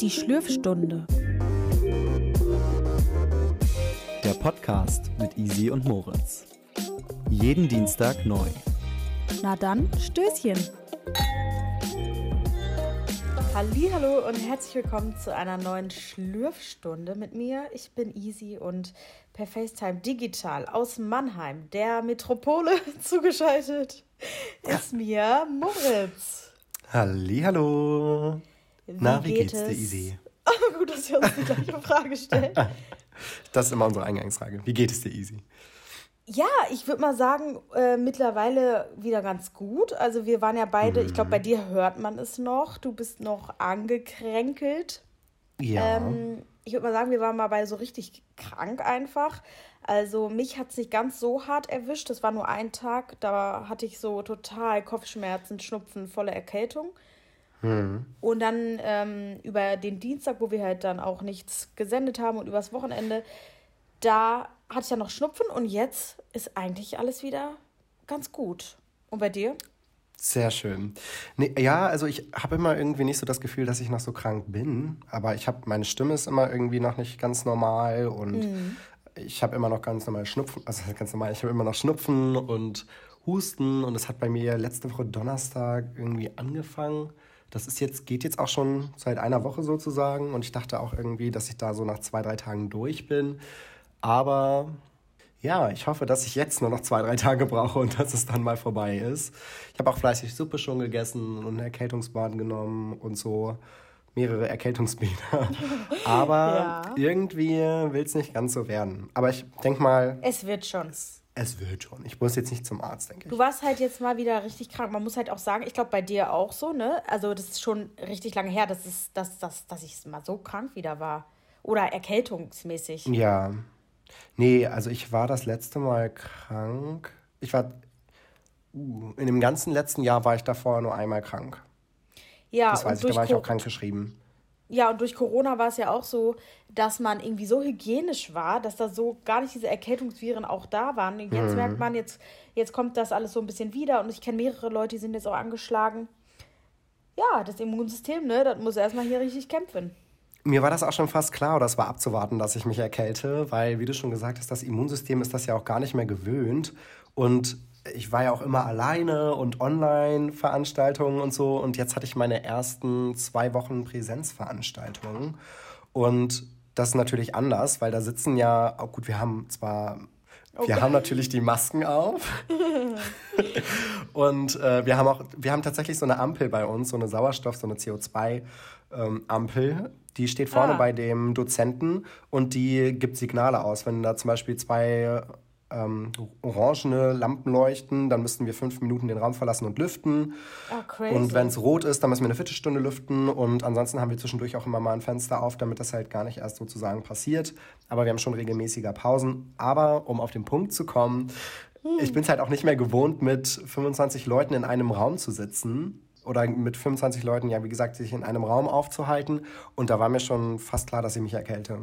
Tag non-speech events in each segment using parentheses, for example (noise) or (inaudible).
Die Schlürfstunde. Der Podcast mit Easy und Moritz. Jeden Dienstag neu. Na dann, Stößchen. Hallo und herzlich willkommen zu einer neuen Schlürfstunde mit mir. Ich bin Easy und per FaceTime digital aus Mannheim, der Metropole (laughs) zugeschaltet, ist mir Moritz. Hallo. Wie Na, wie geht geht's dir, Easy? (laughs) Oh, gut, dass ihr uns die gleiche Frage stellt. (laughs) Das ist immer unsere Eingangsfrage. Wie geht es dir, Easy? Ja, ich würde mal sagen, äh, mittlerweile wieder ganz gut. Also wir waren ja beide, mhm. ich glaube, bei dir hört man es noch. Du bist noch angekränkelt. Ja. Ähm, ich würde mal sagen, wir waren mal beide so richtig krank einfach. Also mich hat es nicht ganz so hart erwischt. Das war nur ein Tag. Da hatte ich so total Kopfschmerzen, Schnupfen, volle Erkältung. Mhm. Und dann ähm, über den Dienstag, wo wir halt dann auch nichts gesendet haben und übers Wochenende, da hatte ich ja noch Schnupfen und jetzt ist eigentlich alles wieder ganz gut. Und bei dir? Sehr schön. Nee, ja, also ich habe immer irgendwie nicht so das Gefühl, dass ich noch so krank bin, aber ich habe meine Stimme ist immer irgendwie noch nicht ganz normal und mhm. ich habe immer noch ganz normal Schnupfen, also (laughs) ganz normal, ich habe immer noch Schnupfen und Husten und es hat bei mir letzte Woche Donnerstag irgendwie angefangen. Das ist jetzt, geht jetzt auch schon seit einer Woche sozusagen und ich dachte auch irgendwie, dass ich da so nach zwei, drei Tagen durch bin. Aber ja, ich hoffe, dass ich jetzt nur noch zwei, drei Tage brauche und dass es dann mal vorbei ist. Ich habe auch fleißig Suppe schon gegessen und einen Erkältungsbaden genommen und so mehrere Erkältungsbäder. (laughs) Aber ja. irgendwie will es nicht ganz so werden. Aber ich denke mal. Es wird schon. Es, es, wird schon. Ich muss jetzt nicht zum Arzt, denke ich. Du warst halt jetzt mal wieder richtig krank. Man muss halt auch sagen, ich glaube bei dir auch so, ne? Also das ist schon richtig lange her, dass, es, dass, dass, dass ich mal so krank wieder war. Oder erkältungsmäßig. Ja. Nee, also ich war das letzte Mal krank. Ich war. Uh, in dem ganzen letzten Jahr war ich davor nur einmal krank. Ja, das weiß ich, da war ich auch krank geschrieben. Ja, und durch Corona war es ja auch so, dass man irgendwie so hygienisch war, dass da so gar nicht diese Erkältungsviren auch da waren. Und jetzt mhm. merkt man, jetzt, jetzt kommt das alles so ein bisschen wieder und ich kenne mehrere Leute, die sind jetzt auch angeschlagen. Ja, das Immunsystem, ne, das muss erstmal hier richtig kämpfen. Mir war das auch schon fast klar, oder es war abzuwarten, dass ich mich erkälte, weil, wie du schon gesagt hast, das Immunsystem ist das ja auch gar nicht mehr gewöhnt. Und ich war ja auch immer alleine und Online-Veranstaltungen und so. Und jetzt hatte ich meine ersten zwei Wochen Präsenzveranstaltungen. Und das ist natürlich anders, weil da sitzen ja, auch gut, wir haben zwar Okay. Wir haben natürlich die Masken auf. (laughs) und äh, wir haben auch, wir haben tatsächlich so eine Ampel bei uns, so eine Sauerstoff, so eine CO2-Ampel. Ähm, die steht vorne ah. bei dem Dozenten und die gibt Signale aus. Wenn da zum Beispiel zwei ähm, orangene Lampen leuchten, dann müssten wir fünf Minuten den Raum verlassen und lüften. Oh. Und wenn es rot ist, dann müssen wir eine Viertelstunde lüften. Und ansonsten haben wir zwischendurch auch immer mal ein Fenster auf, damit das halt gar nicht erst sozusagen passiert. Aber wir haben schon regelmäßiger Pausen. Aber um auf den Punkt zu kommen, hm. ich bin es halt auch nicht mehr gewohnt, mit 25 Leuten in einem Raum zu sitzen oder mit 25 Leuten, ja, wie gesagt, sich in einem Raum aufzuhalten. Und da war mir schon fast klar, dass ich mich erkälte.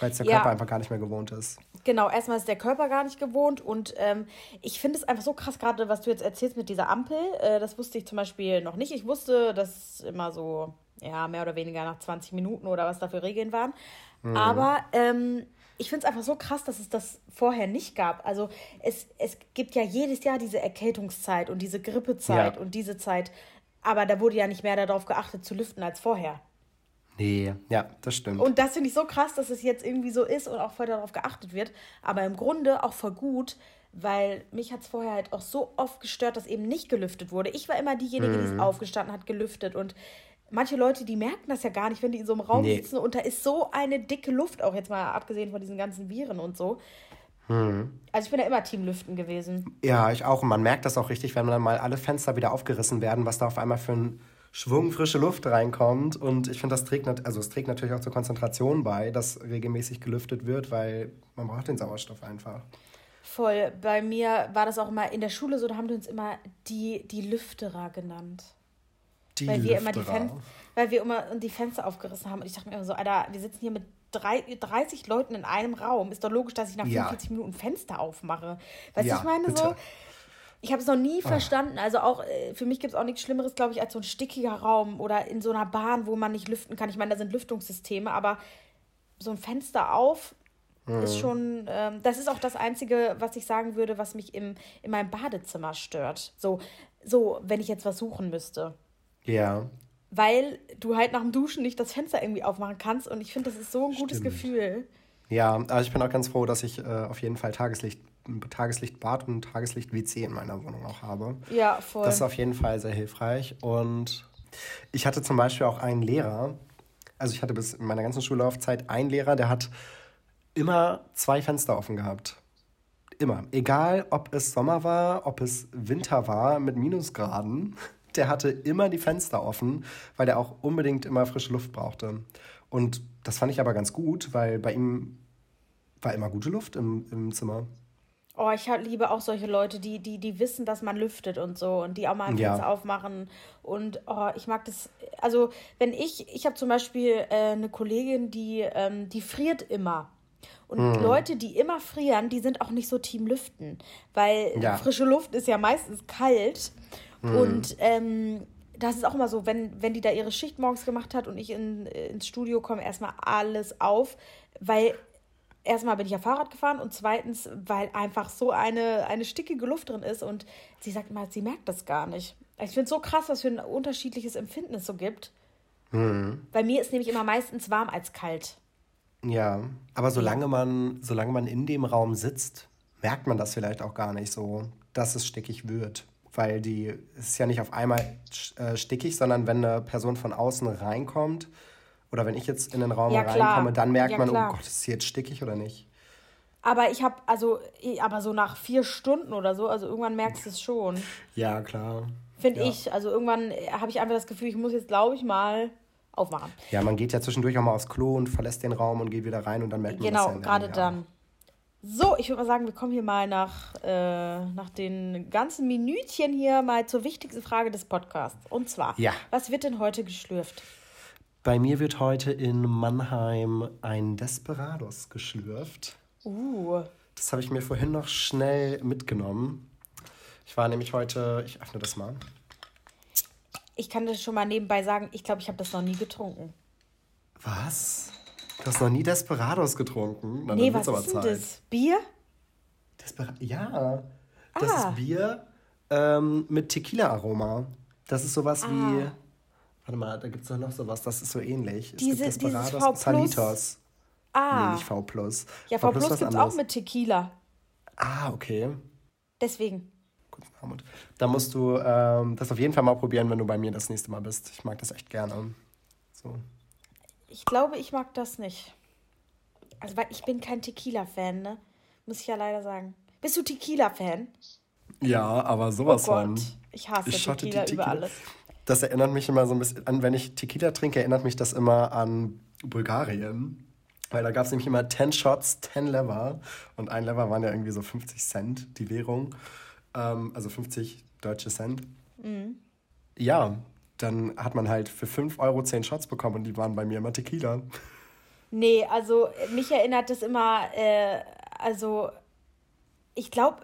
Weil der ja. Körper einfach gar nicht mehr gewohnt ist. Genau, erstmal ist der Körper gar nicht gewohnt und ähm, ich finde es einfach so krass, gerade was du jetzt erzählst mit dieser Ampel. Äh, das wusste ich zum Beispiel noch nicht. Ich wusste, dass immer so, ja, mehr oder weniger nach 20 Minuten oder was da für Regeln waren. Mhm. Aber ähm, ich finde es einfach so krass, dass es das vorher nicht gab. Also es, es gibt ja jedes Jahr diese Erkältungszeit und diese Grippezeit ja. und diese Zeit. Aber da wurde ja nicht mehr darauf geachtet zu lüften als vorher. Nee, ja, das stimmt. Und das finde ich so krass, dass es jetzt irgendwie so ist und auch voll darauf geachtet wird. Aber im Grunde auch voll gut, weil mich hat es vorher halt auch so oft gestört, dass eben nicht gelüftet wurde. Ich war immer diejenige, mhm. die aufgestanden hat, gelüftet. Und manche Leute, die merken das ja gar nicht, wenn die in so einem Raum nee. sitzen und da ist so eine dicke Luft, auch jetzt mal abgesehen von diesen ganzen Viren und so. Mhm. Also ich bin ja immer Teamlüften gewesen. Ja, ich auch. Und man merkt das auch richtig, wenn dann mal alle Fenster wieder aufgerissen werden, was da auf einmal für ein Schwung frische Luft reinkommt. Und ich finde, das trägt, also es trägt natürlich auch zur Konzentration bei, dass regelmäßig gelüftet wird, weil man braucht den Sauerstoff einfach. Voll. Bei mir war das auch immer in der Schule so, da haben die uns immer die, die Lüfterer genannt. Die weil wir immer die Fenster, weil wir immer die Fenster aufgerissen haben. Und ich dachte mir immer so, Alter, wir sitzen hier mit drei, 30 Leuten in einem Raum. Ist doch logisch, dass ich nach 45 ja. Minuten Fenster aufmache. Weißt du, ja, ich meine bitte. so Ich habe es noch nie oh. verstanden. Also auch äh, für mich gibt es auch nichts Schlimmeres, glaube ich, als so ein stickiger Raum oder in so einer Bahn, wo man nicht lüften kann. Ich meine, da sind Lüftungssysteme, aber so ein Fenster auf mhm. ist schon. Ähm, das ist auch das Einzige, was ich sagen würde, was mich im, in meinem Badezimmer stört. So, so, wenn ich jetzt was suchen müsste. Ja. Weil du halt nach dem Duschen nicht das Fenster irgendwie aufmachen kannst und ich finde, das ist so ein gutes Gefühl. Ja, aber ich bin auch ganz froh, dass ich äh, auf jeden Fall Tageslicht, Tageslichtbad und Tageslicht-WC in meiner Wohnung auch habe. Ja, voll. Das ist auf jeden Fall sehr hilfreich. Und ich hatte zum Beispiel auch einen Lehrer, also ich hatte bis in meiner ganzen Schullaufzeit einen Lehrer, der hat immer zwei Fenster offen gehabt. Immer. Egal, ob es Sommer war, ob es Winter war mit Minusgraden, der hatte immer die Fenster offen, weil er auch unbedingt immer frische Luft brauchte. Und das fand ich aber ganz gut, weil bei ihm war immer gute Luft im, im Zimmer. Oh, ich liebe auch solche Leute, die, die, die wissen, dass man lüftet und so und die auch mal ein Fenster ja. aufmachen. Und oh, ich mag das. Also, wenn ich, ich habe zum Beispiel äh, eine Kollegin, die, ähm, die friert immer. Und hm. Leute, die immer frieren, die sind auch nicht so Team Lüften. Weil ja. frische Luft ist ja meistens kalt. Hm. Und ähm, das ist auch immer so, wenn, wenn die da ihre Schicht morgens gemacht hat und ich in, ins Studio komme, erstmal alles auf, weil erstmal bin ich ja Fahrrad gefahren und zweitens, weil einfach so eine, eine stickige Luft drin ist und sie sagt immer, sie merkt das gar nicht. Ich finde es so krass, was für ein unterschiedliches Empfinden es so gibt. Mhm. Bei mir ist nämlich immer meistens warm als kalt. Ja, aber solange man, solange man in dem Raum sitzt, merkt man das vielleicht auch gar nicht so, dass es stickig wird. Weil die es ist ja nicht auf einmal äh, stickig, sondern wenn eine Person von außen reinkommt, oder wenn ich jetzt in den Raum ja, reinkomme, dann merkt ja, man, oh klar. oh Gott, ist es jetzt stickig oder nicht? Aber ich habe, also, aber so nach vier Stunden oder so, also irgendwann merkst du es schon. Ja, klar. Finde ja. ich. Also irgendwann habe ich einfach das Gefühl, ich muss jetzt, glaube ich, mal aufmachen. Ja, man geht ja zwischendurch auch mal aufs Klo und verlässt den Raum und geht wieder rein und dann merkt man Genau, ja gerade dann. So, ich würde mal sagen, wir kommen hier mal nach, äh, nach den ganzen Minütchen hier mal zur wichtigsten Frage des Podcasts. Und zwar, ja. was wird denn heute geschlürft? Bei mir wird heute in Mannheim ein Desperados geschlürft. Uh. Das habe ich mir vorhin noch schnell mitgenommen. Ich war nämlich heute, ich öffne das mal. Ich kann das schon mal nebenbei sagen, ich glaube, ich habe das noch nie getrunken. Was? Du hast noch nie Desperados getrunken? Na, nee, was ist denn das? Bier? Despera ja, das ah. ist Bier ähm, mit Tequila-Aroma. Das ist sowas ah. wie Warte mal, da gibt es doch noch sowas, das ist so ähnlich. Diese, es gibt Desperados Salitos. Ah. Nee, nicht V+. Ja, V+, V gibt es auch mit Tequila. Ah, okay. Deswegen. Da musst du ähm, das auf jeden Fall mal probieren, wenn du bei mir das nächste Mal bist. Ich mag das echt gerne. So. Ich glaube, ich mag das nicht. Also, weil ich bin kein Tequila-Fan, ne? Muss ich ja leider sagen. Bist du Tequila-Fan? Ja, aber sowas oh von. Ich hasse ich Tequila, Tequila über alles das erinnert mich immer so ein bisschen an, wenn ich Tequila trinke, erinnert mich das immer an Bulgarien. Weil da gab es nämlich immer 10 Shots, 10 Lever. Und ein Lever waren ja irgendwie so 50 Cent, die Währung. Ähm, also 50 deutsche Cent. Mhm. Ja, dann hat man halt für 5 Euro 10 Shots bekommen und die waren bei mir immer Tequila. Nee, also mich erinnert das immer, äh, also ich glaube,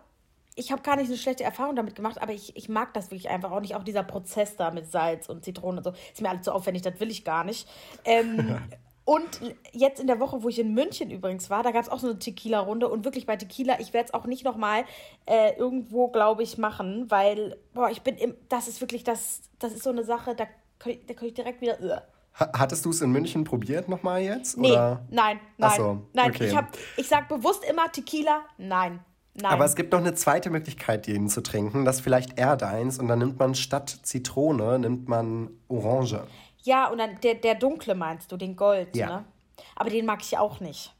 ich habe gar nicht eine schlechte Erfahrung damit gemacht, aber ich, ich mag das wirklich einfach auch nicht. Auch dieser Prozess da mit Salz und Zitrone und so. Ist mir alles zu aufwendig, das will ich gar nicht. Ähm, (laughs) und jetzt in der Woche, wo ich in München übrigens war, da gab es auch so eine Tequila-Runde. Und wirklich bei Tequila, ich werde es auch nicht nochmal äh, irgendwo, glaube ich, machen, weil, boah, ich bin im, das ist wirklich, das, das ist so eine Sache, da kann da kann ich direkt wieder. Uh. Hattest du es in München probiert nochmal jetzt? Nee, oder? nein, nein. So, nein, okay. ich, hab, ich sag bewusst immer Tequila, nein. Nein. Aber es gibt noch eine zweite Möglichkeit, den zu trinken. Das ist vielleicht eher deins. Und dann nimmt man statt Zitrone, nimmt man Orange. Ja, und dann der, der dunkle meinst du, den Gold, ja. ne? Aber den mag ich auch nicht.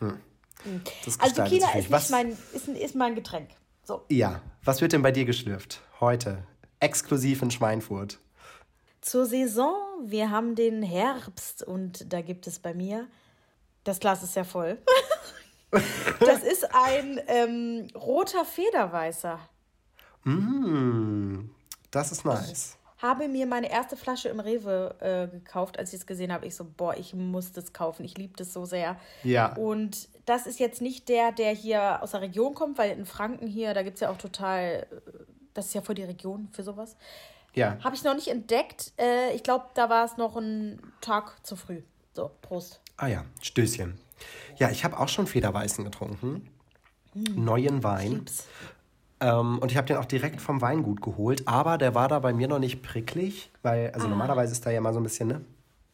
Hm. hm. also Tequila ist, nicht mein, ist, ist mein Getränk. So. Ja. Was wird denn bei dir geschlürft? Heute. Exklusiv in Schweinfurt. Zur Saison, wir haben den Herbst und da gibt es bei mir, das Glas ist ja voll. (laughs) Das ist ein ähm, roter Federweißer. Mm, das ist nice. Habe mir meine erste Flasche im Rewe äh, gekauft, als ich es gesehen habe. Ich so, boah, ich muss das kaufen. Ich liebe das so sehr. Ja. Und das ist jetzt nicht der, der hier aus der Region kommt, weil in Franken hier, da gibt es ja auch total, das ist ja voll die Region für sowas. Ja. Habe ich noch nicht entdeckt. Äh, ich glaube, da war es noch ein Tag zu früh. So, Prost. Ah ja, Stößchen. Ja, ich habe auch schon Federweißen getrunken. Hm. Neuen Wein. Ähm, und ich habe den auch direkt vom Weingut geholt, aber der war da bei mir noch nicht pricklig, weil, also ah. normalerweise ist da ja mal so ein bisschen, ne?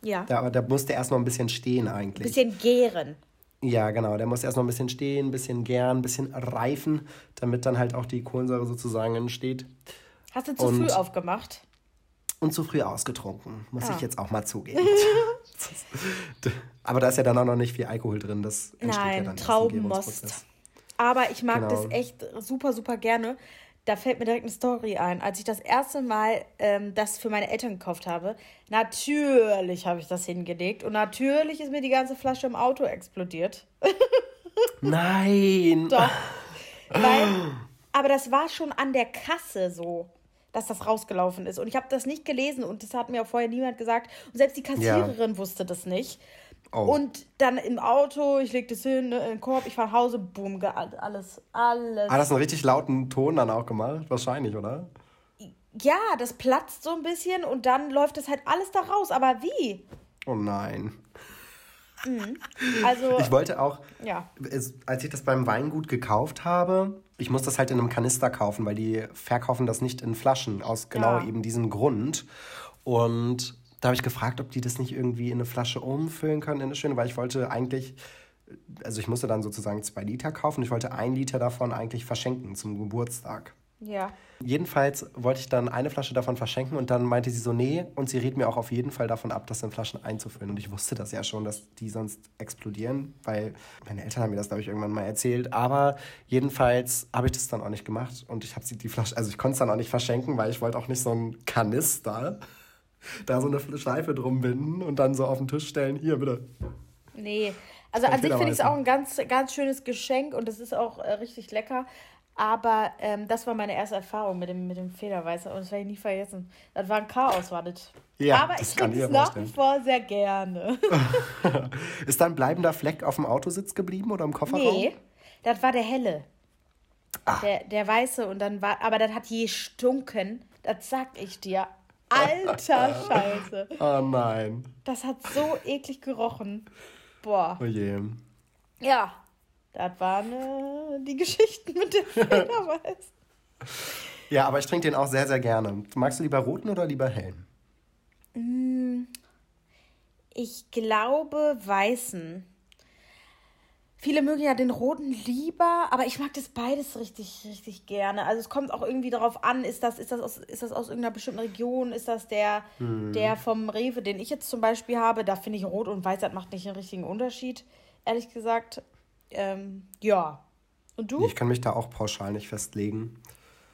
Ja. Da, da musste erst noch ein bisschen stehen eigentlich. Bisschen gären. Ja, genau. Der muss erst noch ein bisschen stehen, ein bisschen gären, ein bisschen reifen, damit dann halt auch die Kohlensäure sozusagen entsteht. Hast du zu und, früh aufgemacht? Und zu früh ausgetrunken, muss ah. ich jetzt auch mal zugeben. (laughs) (laughs) Aber da ist ja dann auch noch nicht viel Alkohol drin. Das entsteht Nein, ja dann Traubenmost. Aber ich mag genau. das echt super, super gerne. Da fällt mir direkt eine Story ein. Als ich das erste Mal ähm, das für meine Eltern gekauft habe, natürlich habe ich das hingelegt und natürlich ist mir die ganze Flasche im Auto explodiert. (laughs) Nein! Doch. (gasps) Weil, aber das war schon an der Kasse so dass das rausgelaufen ist. Und ich habe das nicht gelesen und das hat mir auch vorher niemand gesagt. Und selbst die Kassiererin ja. wusste das nicht. Oh. Und dann im Auto, ich leg das hin, ne, in den Korb, ich fahre nach Hause, boom, alles, alles. Hat das einen richtig lauten Ton dann auch gemacht? Wahrscheinlich, oder? Ja, das platzt so ein bisschen und dann läuft das halt alles da raus. Aber wie? Oh nein. Mhm. Also, ich wollte auch, ja. als ich das beim Weingut gekauft habe, ich muss das halt in einem Kanister kaufen, weil die verkaufen das nicht in Flaschen, aus genau ja. eben diesem Grund. Und da habe ich gefragt, ob die das nicht irgendwie in eine Flasche umfüllen können, in eine schöne, weil ich wollte eigentlich, also ich musste dann sozusagen zwei Liter kaufen. Ich wollte ein Liter davon eigentlich verschenken zum Geburtstag. Ja. Jedenfalls wollte ich dann eine Flasche davon verschenken und dann meinte sie so, nee, und sie rät mir auch auf jeden Fall davon ab, das in Flaschen einzufüllen. Und ich wusste das ja schon, dass die sonst explodieren, weil meine Eltern haben mir das, glaube ich, irgendwann mal erzählt. Aber jedenfalls habe ich das dann auch nicht gemacht und ich habe sie die Flasche, also ich konnte es dann auch nicht verschenken, weil ich wollte auch nicht so einen Kanister da so eine Schleife drum binden und dann so auf den Tisch stellen. Hier, bitte. Nee, also an sich finde ich es auch ein ganz, ganz schönes Geschenk und es ist auch äh, richtig lecker. Aber ähm, das war meine erste Erfahrung mit dem, mit dem Federweißer und das werde ich nie vergessen. Das war ein Chaos, war das. Ja, Aber ich trinke es nach wie vor sehr gerne. (laughs) (laughs) Ist da ein bleibender Fleck auf dem Autositz geblieben oder im Kofferraum? Nee, das war der helle. Ach. Der, der weiße und dann war, aber das hat je stunken, das sag ich dir. Alter Scheiße. (laughs) Oh nein. Das hat so eklig gerochen. Boah. Oh je. Ja, das waren äh, die Geschichten mit dem Federweiß. (laughs) ja, aber ich trinke den auch sehr, sehr gerne. Magst du lieber roten oder lieber hellen? Mm, ich glaube weißen. Viele mögen ja den roten lieber, aber ich mag das beides richtig, richtig gerne. Also es kommt auch irgendwie darauf an, ist das, ist das, aus, ist das aus irgendeiner bestimmten Region, ist das der, hm. der vom Rewe, den ich jetzt zum Beispiel habe. Da finde ich Rot und Weiß, das macht nicht einen richtigen Unterschied, ehrlich gesagt. Ähm, ja. Und du? Ich kann mich da auch pauschal nicht festlegen.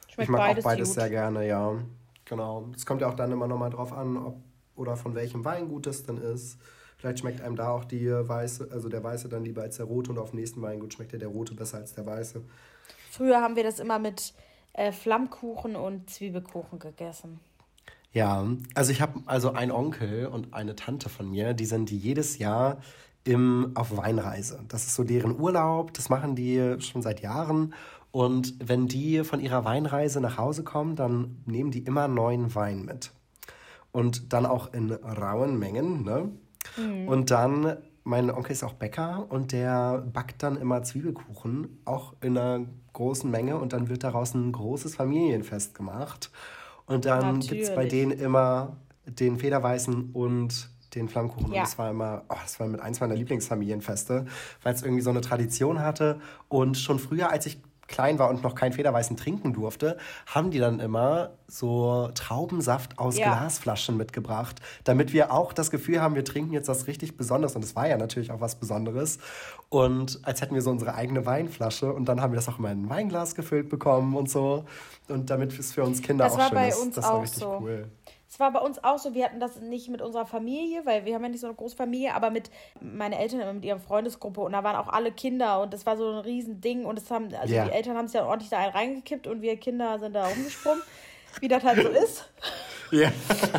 Schmeckt ich mag beides auch beides gut. sehr gerne, ja. Genau. Es kommt ja auch dann immer nochmal drauf an, ob oder von welchem Weingut es dann ist. Vielleicht schmeckt einem da auch die weiße, also der weiße dann lieber als der rote und auf dem nächsten Weingut schmeckt ja der rote besser als der weiße. Früher haben wir das immer mit äh, Flammkuchen und Zwiebelkuchen gegessen. Ja, also ich habe also einen Onkel und eine Tante von mir, die sind jedes Jahr im, auf Weinreise. Das ist so deren Urlaub, das machen die schon seit Jahren. Und wenn die von ihrer Weinreise nach Hause kommen, dann nehmen die immer neuen Wein mit. Und dann auch in rauen Mengen. Ne? Mhm. Und dann, mein Onkel ist auch Bäcker und der backt dann immer Zwiebelkuchen, auch in einer großen Menge. Und dann wird daraus ein großes Familienfest gemacht. Und dann gibt es bei denen immer den Federweißen und den Flammkuchen. Ja. Und das war immer, oh, das war mit eins meiner Lieblingsfamilienfeste, weil es irgendwie so eine Tradition hatte. Und schon früher, als ich klein war und noch keinen Federweißen trinken durfte, haben die dann immer so Traubensaft aus ja. Glasflaschen mitgebracht, damit wir auch das Gefühl haben, wir trinken jetzt was richtig Besonderes. Und es war ja natürlich auch was Besonderes. Und als hätten wir so unsere eigene Weinflasche und dann haben wir das auch immer in ein Weinglas gefüllt bekommen und so. Und damit es für uns Kinder das auch schön ist. Das war richtig so. cool. Es war bei uns auch so, wir hatten das nicht mit unserer Familie, weil wir haben ja nicht so eine große Familie, aber mit meinen Eltern mit ihrer Freundesgruppe und da waren auch alle Kinder und das war so ein Riesending und es haben, also yeah. die Eltern haben es ja ordentlich da reingekippt und wir Kinder sind da rumgesprungen, (laughs) wie das halt so ist. Ja.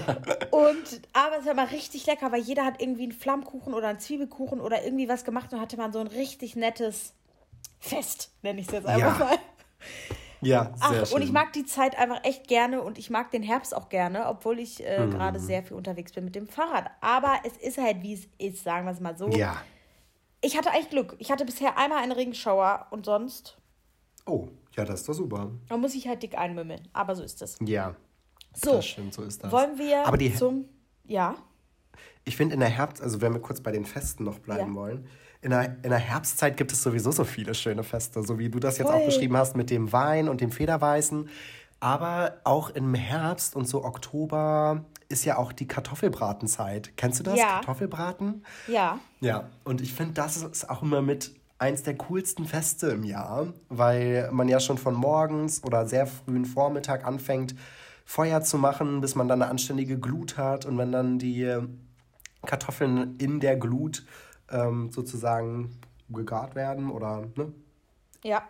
(laughs) und, aber es war mal richtig lecker, weil jeder hat irgendwie einen Flammkuchen oder einen Zwiebelkuchen oder irgendwie was gemacht und hatte man so ein richtig nettes Fest, nenne ich es jetzt einfach ja. mal. Ja, sehr Ach, schön. Und ich mag die Zeit einfach echt gerne und ich mag den Herbst auch gerne, obwohl ich äh, mm. gerade sehr viel unterwegs bin mit dem Fahrrad. Aber es ist halt, wie es ist, sagen wir es mal so. Ja. Ich hatte echt Glück. Ich hatte bisher einmal einen Regenschauer und sonst. Oh, ja, das ist doch super. Da muss ich halt dick einmümmeln, aber so ist das. Ja. So, das stimmt, so ist das. Wollen wir aber die, zum. Ja. Ich finde in der Herbst, also wenn wir kurz bei den Festen noch bleiben ja. wollen, in der, in der Herbstzeit gibt es sowieso so viele schöne Feste, so wie du das jetzt Voll. auch beschrieben hast mit dem Wein und dem Federweißen. Aber auch im Herbst und so Oktober ist ja auch die Kartoffelbratenzeit. Kennst du das? Ja. Kartoffelbraten? Ja. Ja, und ich finde, das ist auch immer mit eins der coolsten Feste im Jahr, weil man ja schon von morgens oder sehr frühen Vormittag anfängt, Feuer zu machen, bis man dann eine anständige Glut hat und wenn dann die Kartoffeln in der Glut ähm, sozusagen gegart werden oder, ne? Ja.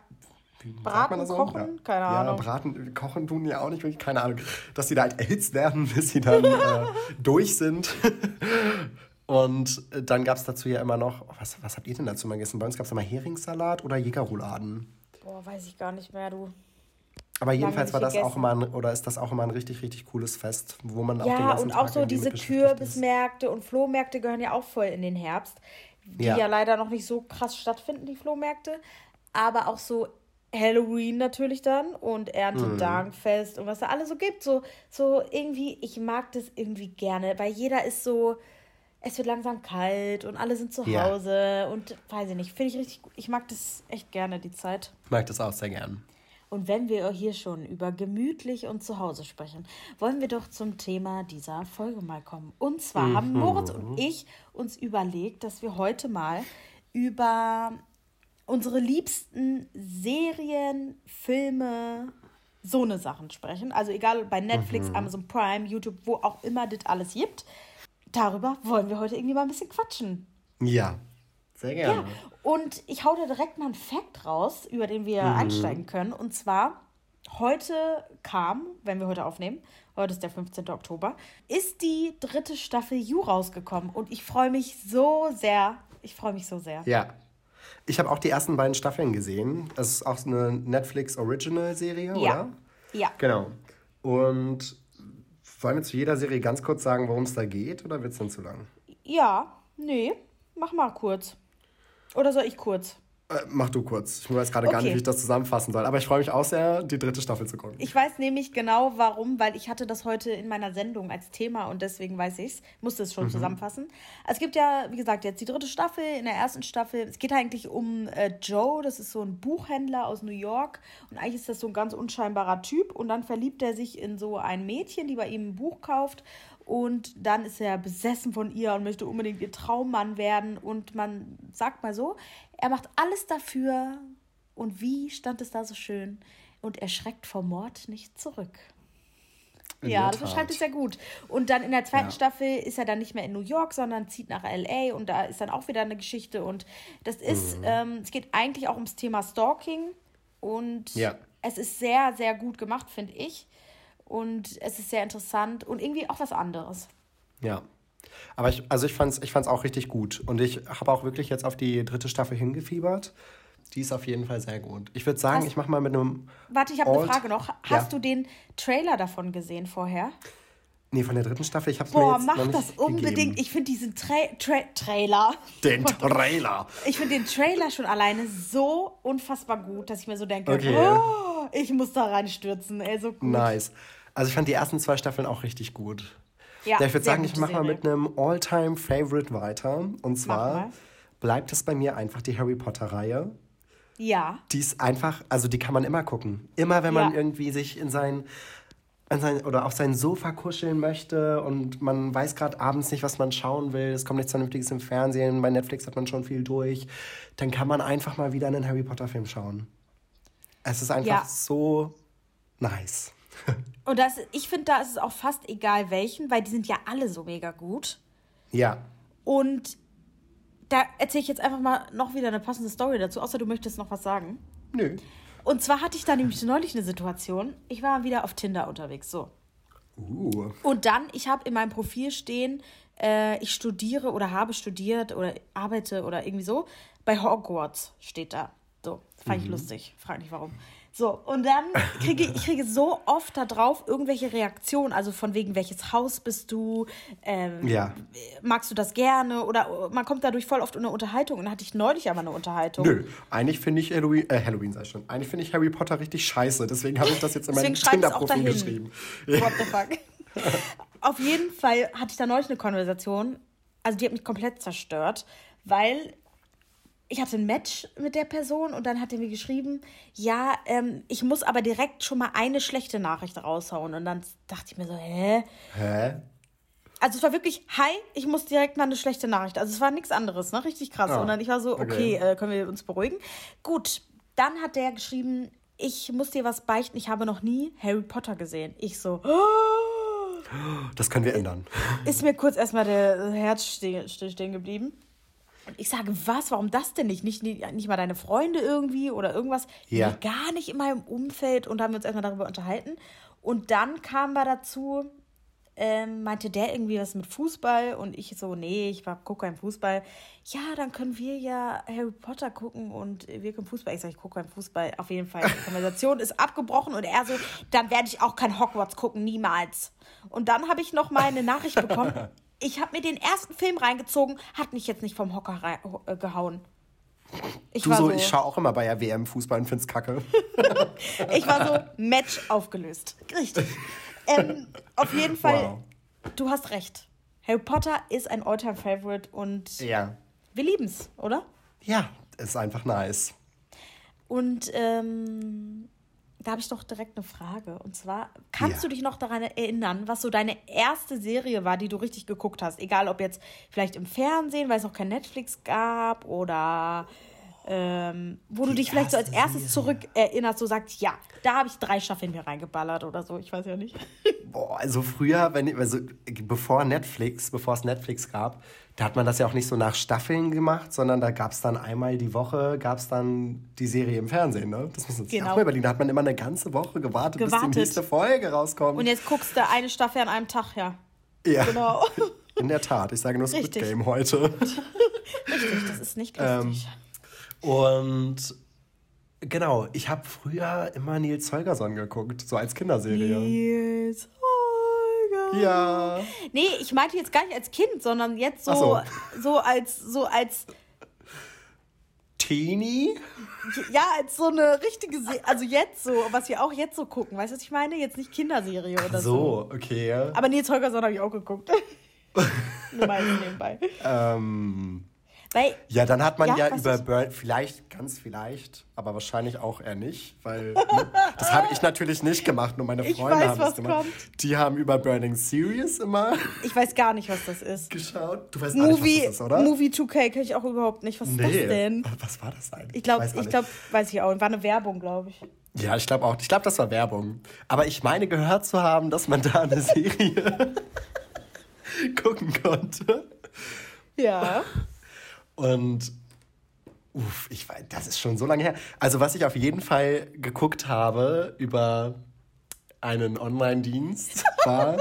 Braten, so? kochen, ja. keine Ahnung. Ja, braten, kochen tun ja auch nicht wirklich, keine Ahnung. Dass die da halt erhitzt werden, (laughs) bis sie dann äh, durch sind. (laughs) Und dann gab es dazu ja immer noch, was, was habt ihr denn dazu mal gegessen? Bei uns gab es immer Heringssalat oder Jägerrouladen. Boah, weiß ich gar nicht mehr, du. Aber jedenfalls war das gegessen. auch immer ein, oder ist das auch immer ein richtig, richtig cooles Fest, wo man auch ja, den ganzen und auch Tag so diese Kürbismärkte und Flohmärkte gehören ja auch voll in den Herbst, die ja. ja leider noch nicht so krass stattfinden, die Flohmärkte. Aber auch so Halloween natürlich dann und Erntedankfest mhm. und was da alles so gibt. So, so irgendwie, ich mag das irgendwie gerne, weil jeder ist so, es wird langsam kalt und alle sind zu Hause ja. und weiß ich nicht, finde ich richtig gut. Ich mag das echt gerne, die Zeit. Ich mag das auch sehr gern. Und wenn wir hier schon über gemütlich und zu Hause sprechen, wollen wir doch zum Thema dieser Folge mal kommen. Und zwar mhm. haben Moritz und ich uns überlegt, dass wir heute mal über unsere liebsten Serien, Filme, so eine Sachen sprechen. Also egal bei Netflix, mhm. Amazon Prime, YouTube, wo auch immer das alles gibt. Darüber wollen wir heute irgendwie mal ein bisschen quatschen. Ja, sehr gerne. Ja, und ich hau da direkt mal einen Fact raus, über den wir mhm. einsteigen können. Und zwar, heute kam, wenn wir heute aufnehmen, heute ist der 15. Oktober, ist die dritte Staffel You rausgekommen. Und ich freue mich so sehr. Ich freue mich so sehr. Ja. Ich habe auch die ersten beiden Staffeln gesehen. Das ist auch eine Netflix-Original-Serie, ja. oder? Ja. Genau. Und wollen wir zu jeder Serie ganz kurz sagen, worum es da geht, oder wird es dann zu lang? Ja, nee, mach mal kurz. Oder soll ich kurz? Äh, mach du kurz. Ich weiß gerade okay. gar nicht, wie ich das zusammenfassen soll. Aber ich freue mich auch sehr, die dritte Staffel zu gucken. Ich weiß nämlich genau warum, weil ich hatte das heute in meiner Sendung als Thema und deswegen weiß ich es. Musste es schon mhm. zusammenfassen. Es gibt ja, wie gesagt, jetzt die dritte Staffel. In der ersten Staffel, es geht eigentlich um äh, Joe, das ist so ein Buchhändler aus New York. Und eigentlich ist das so ein ganz unscheinbarer Typ. Und dann verliebt er sich in so ein Mädchen, die bei ihm ein Buch kauft. Und dann ist er besessen von ihr und möchte unbedingt ihr Traummann werden. Und man sagt mal so, er macht alles dafür. Und wie stand es da so schön? Und er schreckt vor Mord nicht zurück. In ja, das beschreibt es sehr gut. Und dann in der zweiten ja. Staffel ist er dann nicht mehr in New York, sondern zieht nach LA und da ist dann auch wieder eine Geschichte. Und das ist, mhm. ähm, es geht eigentlich auch ums Thema Stalking. Und ja. es ist sehr, sehr gut gemacht, finde ich. Und es ist sehr interessant und irgendwie auch was anderes. Ja. Aber ich, also ich fand es ich fand's auch richtig gut. Und ich habe auch wirklich jetzt auf die dritte Staffel hingefiebert. Die ist auf jeden Fall sehr gut. Ich würde sagen, hast, ich mache mal mit einem. Warte, ich habe eine Frage noch. Hast ja. du den Trailer davon gesehen vorher? Nee, von der dritten Staffel. Ich habe es mir jetzt mach noch nicht das unbedingt. Gegeben. Ich finde diesen Tra Tra Trailer. Den Trailer. Ich finde den Trailer schon alleine so unfassbar gut, dass ich mir so denke, okay. oh, ich muss da reinstürzen. Ey, so gut. Nice. Also ich fand die ersten zwei Staffeln auch richtig gut. Ja, ja ich würde sagen, ich mache mal mit einem All-Time-Favorite weiter. Und zwar bleibt es bei mir einfach die Harry Potter-Reihe. Ja. Die ist einfach, also die kann man immer gucken. Immer wenn man ja. irgendwie sich in sein, in sein oder auf sein Sofa kuscheln möchte und man weiß gerade abends nicht, was man schauen will, es kommt nichts Vernünftiges im Fernsehen, bei Netflix hat man schon viel durch, dann kann man einfach mal wieder einen Harry Potter-Film schauen. Es ist einfach ja. so nice. (laughs) Und das, ich finde, da ist es auch fast egal welchen, weil die sind ja alle so mega gut. Ja. Und da erzähle ich jetzt einfach mal noch wieder eine passende Story dazu, außer du möchtest noch was sagen. Nö. Und zwar hatte ich da nämlich neulich eine Situation. Ich war wieder auf Tinder unterwegs, so. Uh. Und dann, ich habe in meinem Profil stehen, äh, ich studiere oder habe studiert oder arbeite oder irgendwie so. Bei Hogwarts steht da. So, fand mhm. ich lustig. Frag nicht warum. So, und dann kriege ich kriege so oft da drauf irgendwelche Reaktionen, also von wegen, welches Haus bist du, ähm, ja. magst du das gerne oder man kommt dadurch voll oft in eine Unterhaltung und da hatte ich neulich aber eine Unterhaltung. Nö, eigentlich finde ich Halloween, äh, Halloween sei schon, eigentlich finde ich Harry Potter richtig scheiße, deswegen habe ich das jetzt in meinem Tinder-Profil geschrieben. What the fuck? (laughs) Auf jeden Fall hatte ich da neulich eine Konversation, also die hat mich komplett zerstört, weil ich hatte ein Match mit der Person und dann hat er mir geschrieben, ja, ähm, ich muss aber direkt schon mal eine schlechte Nachricht raushauen. Und dann dachte ich mir so, hä? Hä? Also es war wirklich, hi, ich muss direkt mal eine schlechte Nachricht. Also es war nichts anderes, ne? Richtig krass. Oh, und dann ich war so, okay, okay äh, können wir uns beruhigen? Gut, dann hat der geschrieben, ich muss dir was beichten, ich habe noch nie Harry Potter gesehen. Ich so, das können wir ändern. Ist mir kurz erstmal der Herz stehen, stehen geblieben. Und ich sage, was, warum das denn nicht? Nicht, nicht, nicht mal deine Freunde irgendwie oder irgendwas? Ja. Nee, gar nicht in meinem Umfeld und haben wir uns erstmal darüber unterhalten. Und dann kam wir dazu, ähm, meinte der irgendwie was mit Fußball und ich so, nee, ich gucke keinen Fußball. Ja, dann können wir ja Harry Potter gucken und wir können Fußball. Ich sage, ich gucke keinen Fußball. Auf jeden Fall, die Konversation ist abgebrochen und er so, dann werde ich auch kein Hogwarts gucken, niemals. Und dann habe ich noch mal eine Nachricht bekommen, (laughs) ich habe mir den ersten Film reingezogen, hat mich jetzt nicht vom Hocker äh, gehauen. Ich du so, so, ich schaue auch immer bei der WM Fußball und find's kacke. (laughs) ich war so, Match aufgelöst. Richtig. Ähm, auf jeden Fall, wow. du hast recht. Harry Potter ist ein Alltime favorite und ja. wir lieben's, oder? Ja, ist einfach nice. Und ähm, da habe ich doch direkt eine Frage. Und zwar, kannst ja. du dich noch daran erinnern, was so deine erste Serie war, die du richtig geguckt hast? Egal, ob jetzt vielleicht im Fernsehen, weil es noch kein Netflix gab oder ähm, wo die du dich vielleicht so als erstes zurück erinnerst, so sagst, ja, da habe ich drei Staffeln mir reingeballert oder so, ich weiß ja nicht. Boah, also früher, wenn, also bevor Netflix, bevor es Netflix gab, da hat man das ja auch nicht so nach Staffeln gemacht, sondern da gab es dann einmal die Woche, gab es dann die Serie im Fernsehen. Ne? Das muss man sich genau. auch mal überlegen. Da hat man immer eine ganze Woche gewartet, gewartet, bis die nächste Folge rauskommt. Und jetzt guckst du eine Staffel an einem Tag, ja. Ja. Genau. (laughs) In der Tat. Ich sage nur Squid Richtig. Game heute. (laughs) Richtig, das ist nicht lustig. Ähm, und genau, ich habe früher immer Nils Holgersson geguckt, so als Kinderserie. Nils ja. Nee, ich meinte jetzt gar nicht als Kind, sondern jetzt so, so. so als so als Teenie? Ja, als so eine richtige Serie. Also jetzt so, was wir auch jetzt so gucken. Weißt du, was ich meine? Jetzt nicht Kinderserie oder so. So, okay. Aber Nils Holgersson habe ich auch geguckt. (laughs) Nur mal nebenbei. Ähm. Weil, ja, dann hat man ja, ja über Burn, vielleicht, ganz vielleicht, aber wahrscheinlich auch eher nicht, weil ne, das habe ich natürlich nicht gemacht, nur meine Freunde haben es gemacht. Kommt. Die haben über Burning Series immer. Ich weiß gar nicht, was das ist. Geschaut. Du weißt Movie, nicht, was das ist, oder? Movie 2K kenne ich auch überhaupt nicht. Was nee. ist das denn? Was war das eigentlich? Ich glaube, ich glaube, weiß ich auch. War eine Werbung, glaube ich. Ja, ich glaube auch. Ich glaube, das war Werbung. Aber ich meine gehört zu haben, dass man da eine Serie (laughs) gucken konnte. Ja. Und uff, ich weiß, das ist schon so lange her. Also, was ich auf jeden Fall geguckt habe über einen Online-Dienst (laughs) war.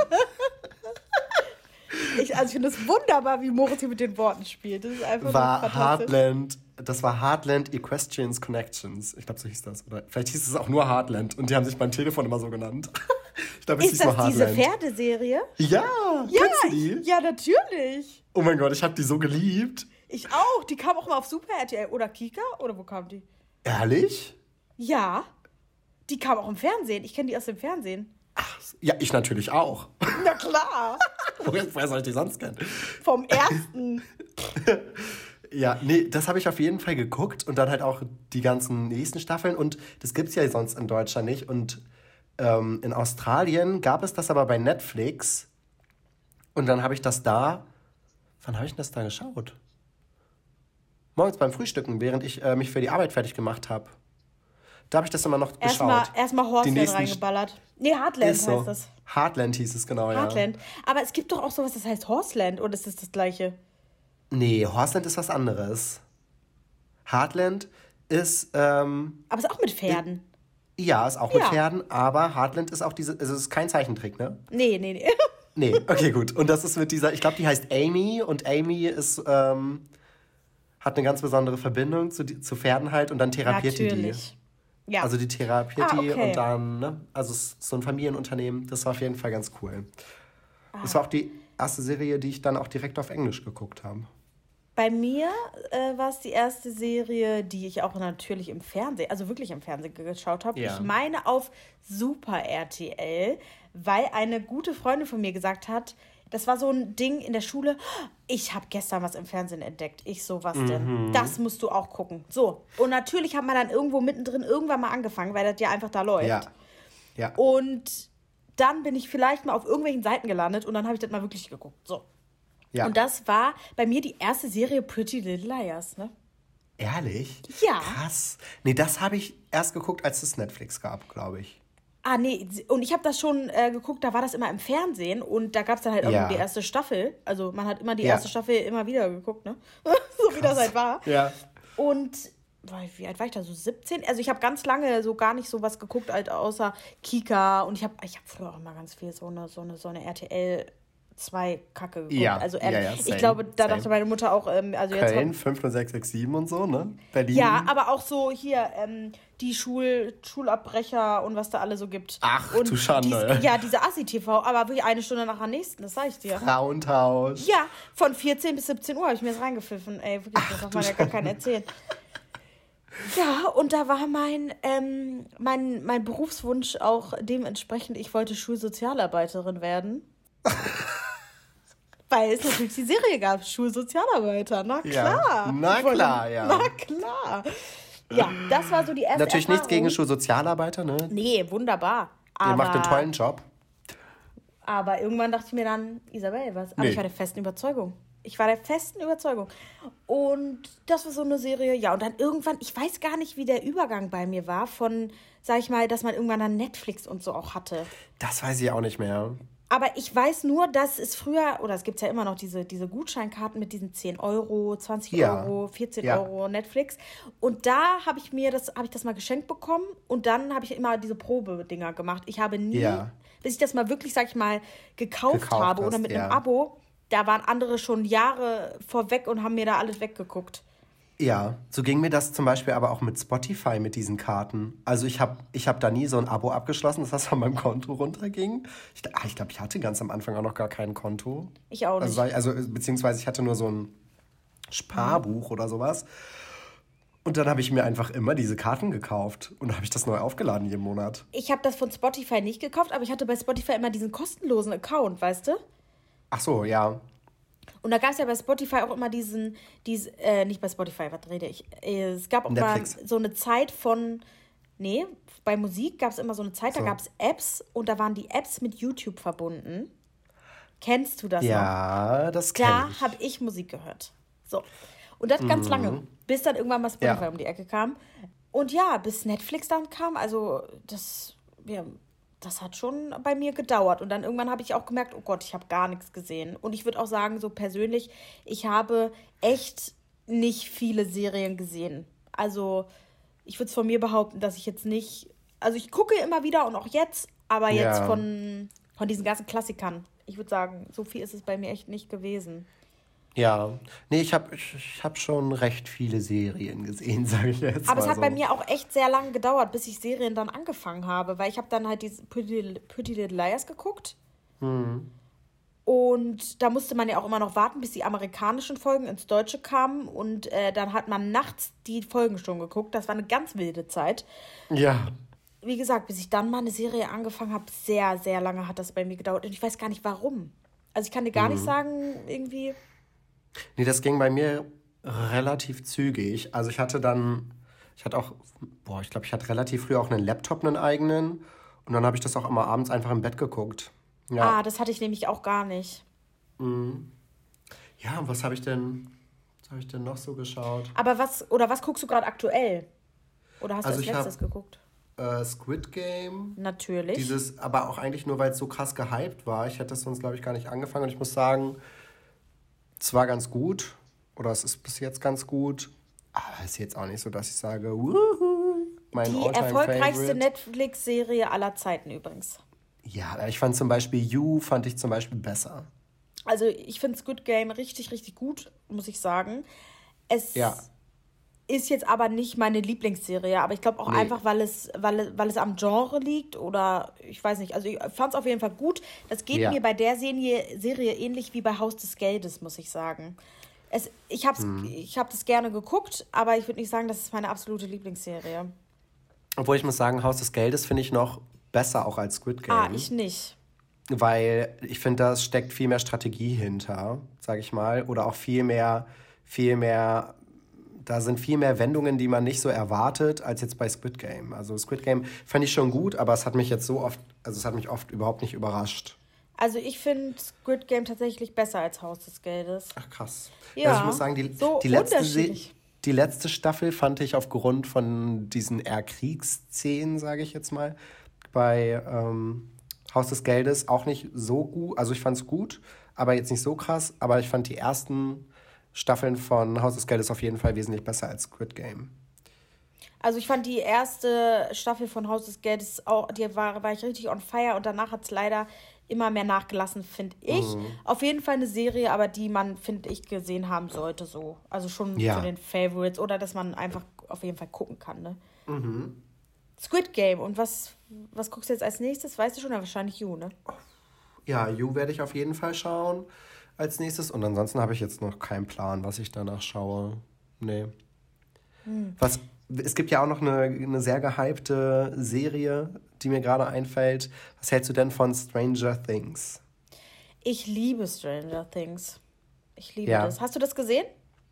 ich, also ich finde es wunderbar, wie Moritz hier mit den Worten spielt. Das ist einfach war Heartland, das war Heartland Equestrians Connections. Ich glaube, so hieß das. Oder vielleicht hieß es auch nur Heartland und die haben sich beim Telefon immer so genannt. (laughs) Ich glaube, es ist das diese Pferdeserie? Ja, ja, kennst du die? Ja, natürlich. Oh mein Gott, ich habe die so geliebt. Ich auch. Die kam auch mal auf Super RTL oder Kika oder wo kam die? Ehrlich? Ja. Die kam auch im Fernsehen. Ich kenne die aus dem Fernsehen. Ach, ja, ich natürlich auch. Na klar. (laughs) Woher soll ich die sonst kennen? Vom ersten. (laughs) ja, nee, das habe ich auf jeden Fall geguckt und dann halt auch die ganzen nächsten Staffeln und das gibt es ja sonst in Deutschland nicht und ähm, in Australien gab es das aber bei Netflix und dann habe ich das da. Wann habe ich das da geschaut? Morgens beim Frühstücken, während ich äh, mich für die Arbeit fertig gemacht habe. Da habe ich das immer noch erstmal, geschaut. Erstmal Horseland reingeballert. Nee, Heartland heißt so. das. Heartland hieß es genau, Heartland. ja. Aber es gibt doch auch sowas, das heißt Horseland, oder ist das das gleiche? Nee, Horseland ist was anderes. Heartland ist. Ähm, Aber ist auch mit Pferden. Ja, ist auch mit ja. Pferden, aber Heartland ist auch diese, also es ist kein Zeichentrick, ne? Nee, nee, nee. nee, okay, gut. Und das ist mit dieser, ich glaube, die heißt Amy und Amy ist, ähm, hat eine ganz besondere Verbindung zu, zu Pferden halt und dann therapiert Natürlich. die die. Ja. Also die therapiert ah, okay. die und dann, ne? Also es ist so ein Familienunternehmen, das war auf jeden Fall ganz cool. Ah. Das war auch die erste Serie, die ich dann auch direkt auf Englisch geguckt habe. Bei mir äh, war es die erste Serie, die ich auch natürlich im Fernsehen, also wirklich im Fernsehen geschaut habe. Ja. Ich meine auf Super RTL, weil eine gute Freundin von mir gesagt hat, das war so ein Ding in der Schule. Ich habe gestern was im Fernsehen entdeckt. Ich so, was denn? Mhm. Das musst du auch gucken. So. Und natürlich hat man dann irgendwo mittendrin irgendwann mal angefangen, weil das ja einfach da läuft. Ja. ja. Und dann bin ich vielleicht mal auf irgendwelchen Seiten gelandet und dann habe ich das mal wirklich geguckt. So. Ja. Und das war bei mir die erste Serie Pretty Little Liars, ne? Ehrlich? Ja. Krass. Nee, das habe ich erst geguckt, als es Netflix gab, glaube ich. Ah, nee, und ich habe das schon äh, geguckt, da war das immer im Fernsehen und da gab es dann halt auch ja. die erste Staffel. Also man hat immer die ja. erste Staffel immer wieder geguckt, ne? (laughs) so Krass. wie das halt war. Ja. Und wie alt war ich da? So 17? Also ich habe ganz lange so gar nicht so was geguckt, halt außer Kika. Und ich habe ich hab früher auch immer ganz viel so eine, so eine, so eine RTL zwei Kacke geguckt. Ja, also ähm, ja, ja, ich glaube, da same. dachte meine Mutter auch, ähm, also jetzt. Köln 50667 und so, ne? Berlin. Ja, aber auch so hier, ähm, die Schul Schulabbrecher und was da alle so gibt. Ach, und du Schande. Dies, ja, diese Assi-TV, aber wirklich eine Stunde nach der nächsten, das sag ich dir. Frauentausch. Ja, von 14 bis 17 Uhr habe ich mir das reingepfiffen. Ey, wirklich, das darf man ja gar keinen erzählen. Ja, und da war mein, ähm, mein, mein Berufswunsch auch dementsprechend, ich wollte Schulsozialarbeiterin werden. (laughs) Weil es natürlich die Serie gab, Schulsozialarbeiter. Na klar. Ja, na klar, ja. Na klar. Ja, das war so die erste Natürlich Erfahrung. nichts gegen Schulsozialarbeiter, ne? Nee, wunderbar. Aber, Ihr macht einen tollen Job. Aber irgendwann dachte ich mir dann, Isabel, was? Aber nee. ich war der festen Überzeugung. Ich war der festen Überzeugung. Und das war so eine Serie, ja. Und dann irgendwann, ich weiß gar nicht, wie der Übergang bei mir war, von, sag ich mal, dass man irgendwann dann Netflix und so auch hatte. Das weiß ich auch nicht mehr. Aber ich weiß nur, dass es früher, oder es gibt ja immer noch diese, diese Gutscheinkarten mit diesen 10 Euro, 20 ja. Euro, 14 ja. Euro Netflix. Und da habe ich mir das, habe ich das mal geschenkt bekommen und dann habe ich immer diese Probedinger gemacht. Ich habe nie, ja. bis ich das mal wirklich, sag ich mal, gekauft, gekauft habe hast, oder mit einem Abo, da waren andere schon Jahre vorweg und haben mir da alles weggeguckt. Ja, so ging mir das zum Beispiel aber auch mit Spotify mit diesen Karten. Also ich habe ich hab da nie so ein Abo abgeschlossen, dass das von meinem Konto runterging. Ich, ah, ich glaube, ich hatte ganz am Anfang auch noch gar kein Konto. Ich auch nicht. Also, also beziehungsweise ich hatte nur so ein Sparbuch oder sowas. Und dann habe ich mir einfach immer diese Karten gekauft und habe ich das neu aufgeladen jeden Monat. Ich habe das von Spotify nicht gekauft, aber ich hatte bei Spotify immer diesen kostenlosen Account, weißt du? Ach so, ja. Und da gab es ja bei Spotify auch immer diesen, diesen äh, nicht bei Spotify, was rede ich? Es gab auch Netflix. mal so eine Zeit von, nee, bei Musik gab es immer so eine Zeit, so. da gab es Apps und da waren die Apps mit YouTube verbunden. Kennst du das ja, noch? Das kenn Da habe ich Musik gehört. So. Und das mhm. ganz lange, bis dann irgendwann mal Spotify ja. um die Ecke kam. Und ja, bis Netflix dann kam, also das, ja, das hat schon bei mir gedauert. Und dann irgendwann habe ich auch gemerkt, oh Gott, ich habe gar nichts gesehen. Und ich würde auch sagen, so persönlich, ich habe echt nicht viele Serien gesehen. Also ich würde es von mir behaupten, dass ich jetzt nicht. Also ich gucke immer wieder und auch jetzt, aber jetzt ja. von, von diesen ganzen Klassikern. Ich würde sagen, so viel ist es bei mir echt nicht gewesen. Ja, nee, ich habe ich, ich hab schon recht viele Serien gesehen, (laughs) sage ich jetzt. Aber es hat so. bei mir auch echt sehr lange gedauert, bis ich Serien dann angefangen habe, weil ich habe dann halt diese Pretty, Pretty Little Liars geguckt. Mhm. Und da musste man ja auch immer noch warten, bis die amerikanischen Folgen ins Deutsche kamen. Und äh, dann hat man nachts die Folgen schon geguckt. Das war eine ganz wilde Zeit. Ja. Wie gesagt, bis ich dann mal eine Serie angefangen habe, sehr, sehr lange hat das bei mir gedauert. Und ich weiß gar nicht warum. Also ich kann dir gar mhm. nicht sagen, irgendwie Nee, das ging bei mir relativ zügig. Also ich hatte dann, ich hatte auch, boah, ich glaube, ich hatte relativ früh auch einen Laptop, einen eigenen. Und dann habe ich das auch immer abends einfach im Bett geguckt. Ja. Ah, das hatte ich nämlich auch gar nicht. Mhm. Ja, und was habe ich denn, was habe ich denn noch so geschaut? Aber was, oder was guckst du gerade aktuell? Oder hast also du als letztes hab, geguckt? Äh, Squid Game. Natürlich. Dieses, aber auch eigentlich nur, weil es so krass gehypt war. Ich hätte das sonst, glaube ich, gar nicht angefangen. Und ich muss sagen, zwar ganz gut, oder es ist bis jetzt ganz gut, aber es ist jetzt auch nicht so, dass ich sage, wuhu, mein Die erfolgreichste Netflix-Serie aller Zeiten übrigens. Ja, ich fand zum Beispiel You, fand ich zum Beispiel besser. Also ich finde Squid Game richtig, richtig gut, muss ich sagen. Es ja. Ist jetzt aber nicht meine Lieblingsserie, aber ich glaube auch nee. einfach, weil es, weil, weil es am Genre liegt oder ich weiß nicht. Also ich fand es auf jeden Fall gut. Das geht ja. mir bei der Serie, Serie ähnlich wie bei Haus des Geldes, muss ich sagen. Es, ich habe hm. hab das gerne geguckt, aber ich würde nicht sagen, das ist meine absolute Lieblingsserie. Obwohl ich muss sagen, Haus des Geldes finde ich noch besser auch als Squid Game. Ah, ich nicht. Weil ich finde, da steckt viel mehr Strategie hinter, sage ich mal. Oder auch viel mehr, viel mehr, da sind viel mehr Wendungen, die man nicht so erwartet, als jetzt bei Squid Game. Also Squid Game fand ich schon gut, aber es hat mich jetzt so oft, also es hat mich oft überhaupt nicht überrascht. Also ich finde Squid Game tatsächlich besser als Haus des Geldes. Ach krass. Ja, also ich muss sagen, die, so die letzte die letzte Staffel fand ich aufgrund von diesen eher Kriegsszenen, sage ich jetzt mal, bei ähm, Haus des Geldes auch nicht so gut. Also ich fand es gut, aber jetzt nicht so krass. Aber ich fand die ersten Staffeln von Haus des Geldes auf jeden Fall wesentlich besser als Squid Game. Also ich fand die erste Staffel von Haus des Geldes auch, die war, war ich richtig on fire und danach hat es leider immer mehr nachgelassen, finde ich. Mhm. Auf jeden Fall eine Serie, aber die man, finde ich, gesehen haben sollte so. Also schon ja. zu den Favorites oder dass man einfach auf jeden Fall gucken kann, ne? Mhm. Squid Game. Und was, was guckst du jetzt als nächstes? Weißt du schon? Ja, wahrscheinlich You, ne? Ja, You werde ich auf jeden Fall schauen als nächstes. Und ansonsten habe ich jetzt noch keinen Plan, was ich danach schaue. Nee. Hm. Was, es gibt ja auch noch eine, eine sehr gehypte Serie, die mir gerade einfällt. Was hältst du denn von Stranger Things? Ich liebe Stranger Things. Ich liebe ja. das. Hast du das gesehen?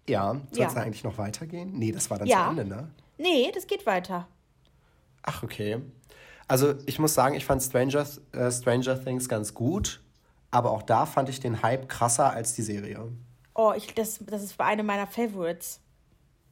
Ja. Soll es ja. da eigentlich noch weitergehen? Nee, das war dann ja. zu Ende, ne? Nee, das geht weiter. Ach, okay. Also ich muss sagen, ich fand Stranger, äh, Stranger Things ganz gut, aber auch da fand ich den Hype krasser als die Serie. Oh, ich, das, das ist eine meiner Favorites.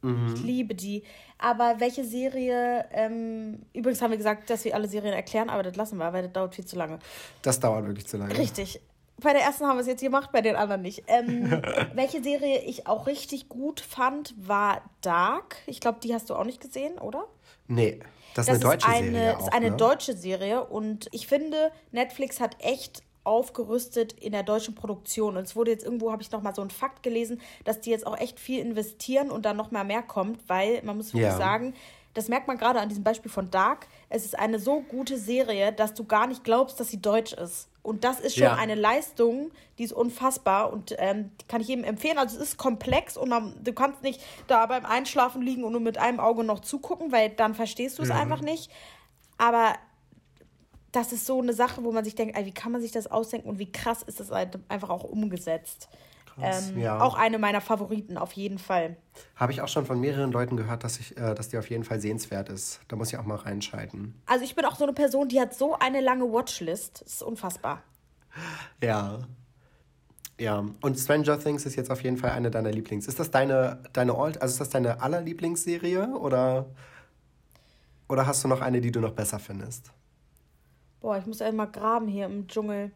Mhm. Ich liebe die. Aber welche Serie, ähm, übrigens haben wir gesagt, dass wir alle Serien erklären, aber das lassen wir, weil das dauert viel zu lange. Das dauert wirklich zu lange. Richtig. Bei der ersten haben wir es jetzt gemacht, bei den anderen nicht. Ähm, (laughs) welche Serie ich auch richtig gut fand, war Dark. Ich glaube, die hast du auch nicht gesehen, oder? Nee. Das ist das eine deutsche ist eine, Serie. Auch, ist eine ne? deutsche Serie und ich finde, Netflix hat echt aufgerüstet in der deutschen Produktion. Und es wurde jetzt irgendwo, habe ich noch mal so einen Fakt gelesen, dass die jetzt auch echt viel investieren und dann noch mal mehr kommt, weil man muss wirklich ja. sagen, das merkt man gerade an diesem Beispiel von Dark. Es ist eine so gute Serie, dass du gar nicht glaubst, dass sie deutsch ist. Und das ist schon ja. eine Leistung, die ist unfassbar und ähm, die kann ich jedem empfehlen. Also es ist komplex und man, du kannst nicht da beim Einschlafen liegen und nur mit einem Auge noch zugucken, weil dann verstehst du es mhm. einfach nicht. Aber das ist so eine Sache, wo man sich denkt, ey, wie kann man sich das ausdenken und wie krass ist das halt einfach auch umgesetzt. Ähm, ja. Auch eine meiner Favoriten, auf jeden Fall. Habe ich auch schon von mehreren Leuten gehört, dass, ich, äh, dass die auf jeden Fall sehenswert ist. Da muss ich auch mal reinschalten. Also ich bin auch so eine Person, die hat so eine lange Watchlist. Das ist unfassbar. (laughs) Ja. Ja, und Stranger Things ist jetzt auf jeden Fall eine deiner Lieblings. Ist das deine, deine Old, also ist das deine allerlieblingsserie oder, oder hast du noch eine, die du noch besser findest? Boah, ich muss einmal graben hier im Dschungel.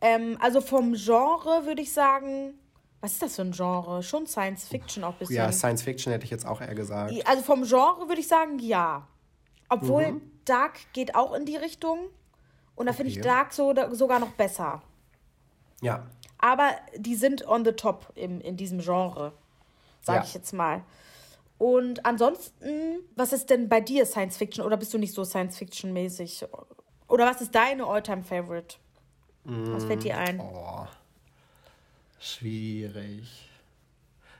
Ähm, also vom Genre würde ich sagen, was ist das für ein Genre? Schon Science Fiction auch ein bisschen. Ja, Science Fiction hätte ich jetzt auch eher gesagt. Also vom Genre würde ich sagen, ja. Obwohl mhm. Dark geht auch in die Richtung. Und da okay. finde ich Dark so, sogar noch besser. Ja. Aber die sind on the top im, in diesem Genre, sage ja. ich jetzt mal. Und ansonsten, was ist denn bei dir Science Fiction? Oder bist du nicht so Science Fiction-mäßig? Oder was ist deine Alltime favorite Was fällt dir ein? Oh. Schwierig.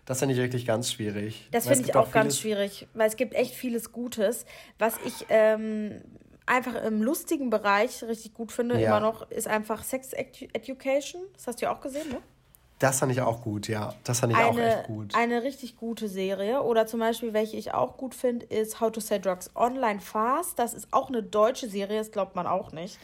Das finde ich wirklich ganz schwierig. Das finde ich auch, auch ganz schwierig, weil es gibt echt vieles Gutes. Was ich ähm, einfach im lustigen Bereich richtig gut finde, ja. immer noch, ist einfach Sex Education. Das hast du ja auch gesehen, ne? Das fand ich auch gut, ja. Das fand ich eine, auch echt gut. Eine richtig gute Serie. Oder zum Beispiel, welche ich auch gut finde, ist How to Sell Drugs Online Fast. Das ist auch eine deutsche Serie, das glaubt man auch nicht.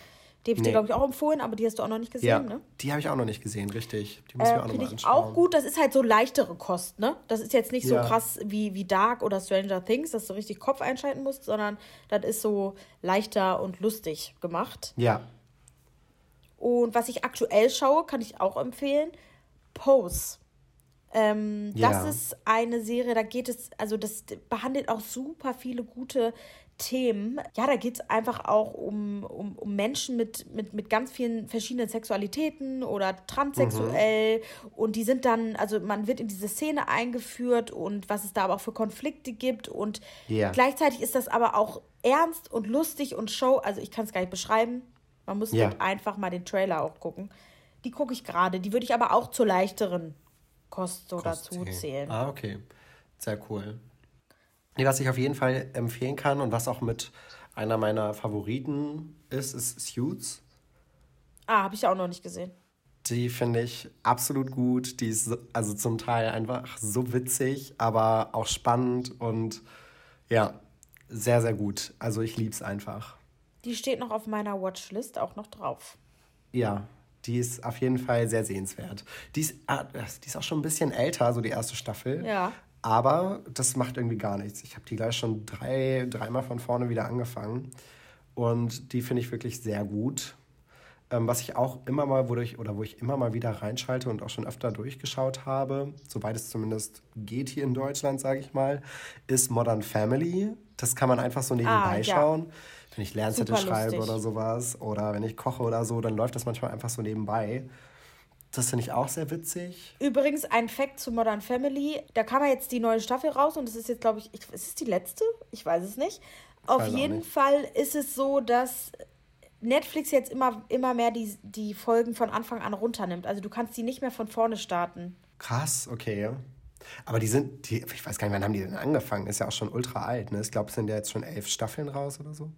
Die habe ich nee. dir, glaube ich, auch empfohlen, aber die hast du auch noch nicht gesehen, ja, ne? Die habe ich auch noch nicht gesehen, richtig. Die muss äh, ich auch noch mal anschauen. auch gut. Das ist halt so leichtere Kost, ne? Das ist jetzt nicht ja. so krass wie, wie Dark oder Stranger Things, dass du richtig Kopf einschalten musst, sondern das ist so leichter und lustig gemacht. Ja. Und was ich aktuell schaue, kann ich auch empfehlen. Pose. Ähm, ja. Das ist eine Serie, da geht es, also das behandelt auch super viele gute Themen. Ja, da geht es einfach auch um, um, um Menschen mit, mit, mit ganz vielen verschiedenen Sexualitäten oder transsexuell. Mhm. Und die sind dann, also man wird in diese Szene eingeführt und was es da aber auch für Konflikte gibt. Und yeah. gleichzeitig ist das aber auch ernst und lustig und Show. Also ich kann es gar nicht beschreiben. Man muss yeah. einfach mal den Trailer auch gucken. Die gucke ich gerade. Die würde ich aber auch zur leichteren Kost so dazu zählen. Ah, okay. Sehr cool. Was ich auf jeden Fall empfehlen kann und was auch mit einer meiner Favoriten ist, ist Suits. Ah, habe ich auch noch nicht gesehen. Die finde ich absolut gut. Die ist also zum Teil einfach so witzig, aber auch spannend und ja, sehr, sehr gut. Also ich liebe es einfach. Die steht noch auf meiner Watchlist auch noch drauf. Ja, die ist auf jeden Fall sehr sehenswert. Die ist, ah, die ist auch schon ein bisschen älter, so die erste Staffel. Ja. Aber das macht irgendwie gar nichts. Ich habe die gleich schon drei, dreimal von vorne wieder angefangen. Und die finde ich wirklich sehr gut. Ähm, was ich auch immer mal, wo ich, oder wo ich immer mal wieder reinschalte und auch schon öfter durchgeschaut habe, soweit es zumindest geht hier in Deutschland, sage ich mal, ist Modern Family. Das kann man einfach so nebenbei ah, ja. schauen. Wenn ich Lernzettel schreibe oder sowas oder wenn ich koche oder so, dann läuft das manchmal einfach so nebenbei. Das finde ich auch sehr witzig. Übrigens, ein Fact zu Modern Family. Da kam ja jetzt die neue Staffel raus und das ist jetzt, glaube ich, ist es die letzte? Ich weiß es nicht. Ich Auf jeden nicht. Fall ist es so, dass Netflix jetzt immer, immer mehr die, die Folgen von Anfang an runternimmt. Also du kannst die nicht mehr von vorne starten. Krass, okay. Aber die sind, die, ich weiß gar nicht, wann haben die denn angefangen? Ist ja auch schon ultra alt, ne? Ich glaube, es sind ja jetzt schon elf Staffeln raus oder so.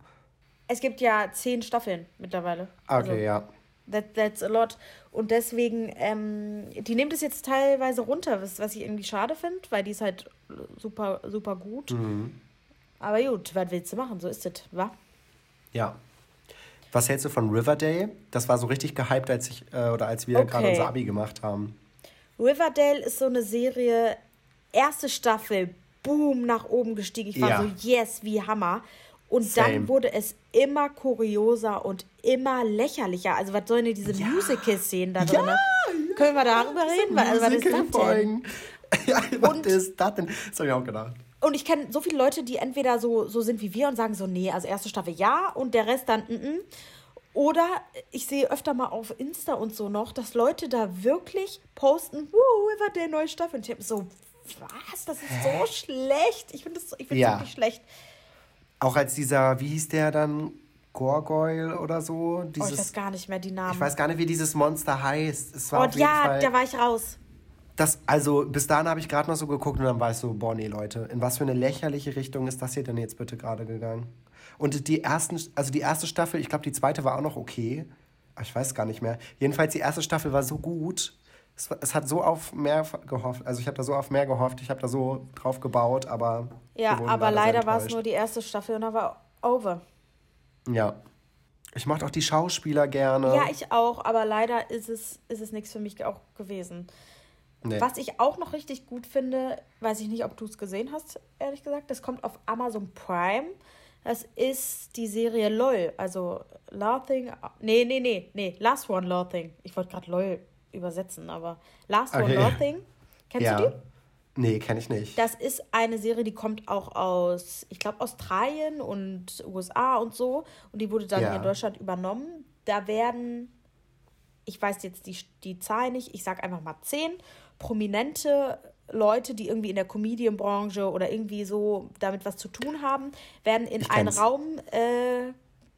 Es gibt ja zehn Staffeln mittlerweile. Okay, also, ja. That, that's a lot. Und deswegen, ähm, die nimmt es jetzt teilweise runter, was, was ich irgendwie schade finde, weil die ist halt super, super gut. Mhm. Aber gut, was willst du machen? So ist es, wa? Ja. Was hältst du von Riverdale? Das war so richtig gehypt, als ich äh, oder als wir okay. gerade unser Abi gemacht haben. Riverdale ist so eine Serie, erste Staffel, boom, nach oben gestiegen. Ich war ja. so, yes, wie Hammer. Und Same. dann wurde es immer kurioser und immer lächerlicher. Also, was sollen denn diese ja. Musical-Szenen da drin? Ja, ja. Können wir darüber reden? Also, was ist das denn? (laughs) ja, was und, ist das denn? Das habe ich auch gedacht. Und ich kenne so viele Leute, die entweder so, so sind wie wir und sagen so, nee, also erste Staffel ja und der Rest dann, mm, -mm. Oder ich sehe öfter mal auf Insta und so noch, dass Leute da wirklich posten, wuh, war der neue Staffel. Und ich habe so, was? Das ist Hä? so schlecht. Ich finde das ich find ja. wirklich schlecht. Auch als dieser, wie hieß der dann? Gorgoyle oder so. Dieses, oh, ich weiß gar nicht mehr die Namen. Ich weiß gar nicht, wie dieses Monster heißt. Es war oh, ja, Fall, da war ich raus. Das, also bis dahin habe ich gerade noch so geguckt und dann war ich so, boah, nee, Leute, in was für eine lächerliche Richtung ist das hier denn jetzt bitte gerade gegangen? Und die ersten, also die erste Staffel, ich glaube, die zweite war auch noch okay. Aber ich weiß gar nicht mehr. Jedenfalls, die erste Staffel war so gut. Es, es hat so auf mehr gehofft. Also ich habe da so auf mehr gehofft. Ich habe da so drauf gebaut, aber. Ja, aber leider war es nur die erste Staffel und dann war over. Ja. Ich mochte auch die Schauspieler gerne. Ja, ich auch, aber leider ist es, ist es nichts für mich auch gewesen. Nee. Was ich auch noch richtig gut finde, weiß ich nicht, ob du es gesehen hast, ehrlich gesagt, das kommt auf Amazon Prime. Das ist die Serie LOL, also Laughing. Nee, nee, nee, nee, Last One Laughing. Ich wollte gerade LOL übersetzen, aber Last okay. One Laughing. Kennst ja. du die? Nee, kenne ich nicht. Das ist eine Serie, die kommt auch aus, ich glaube, Australien und USA und so. Und die wurde dann ja. in Deutschland übernommen. Da werden, ich weiß jetzt die, die Zahl nicht, ich sage einfach mal zehn prominente Leute, die irgendwie in der Comedian-Branche oder irgendwie so damit was zu tun haben, werden in einen Raum äh,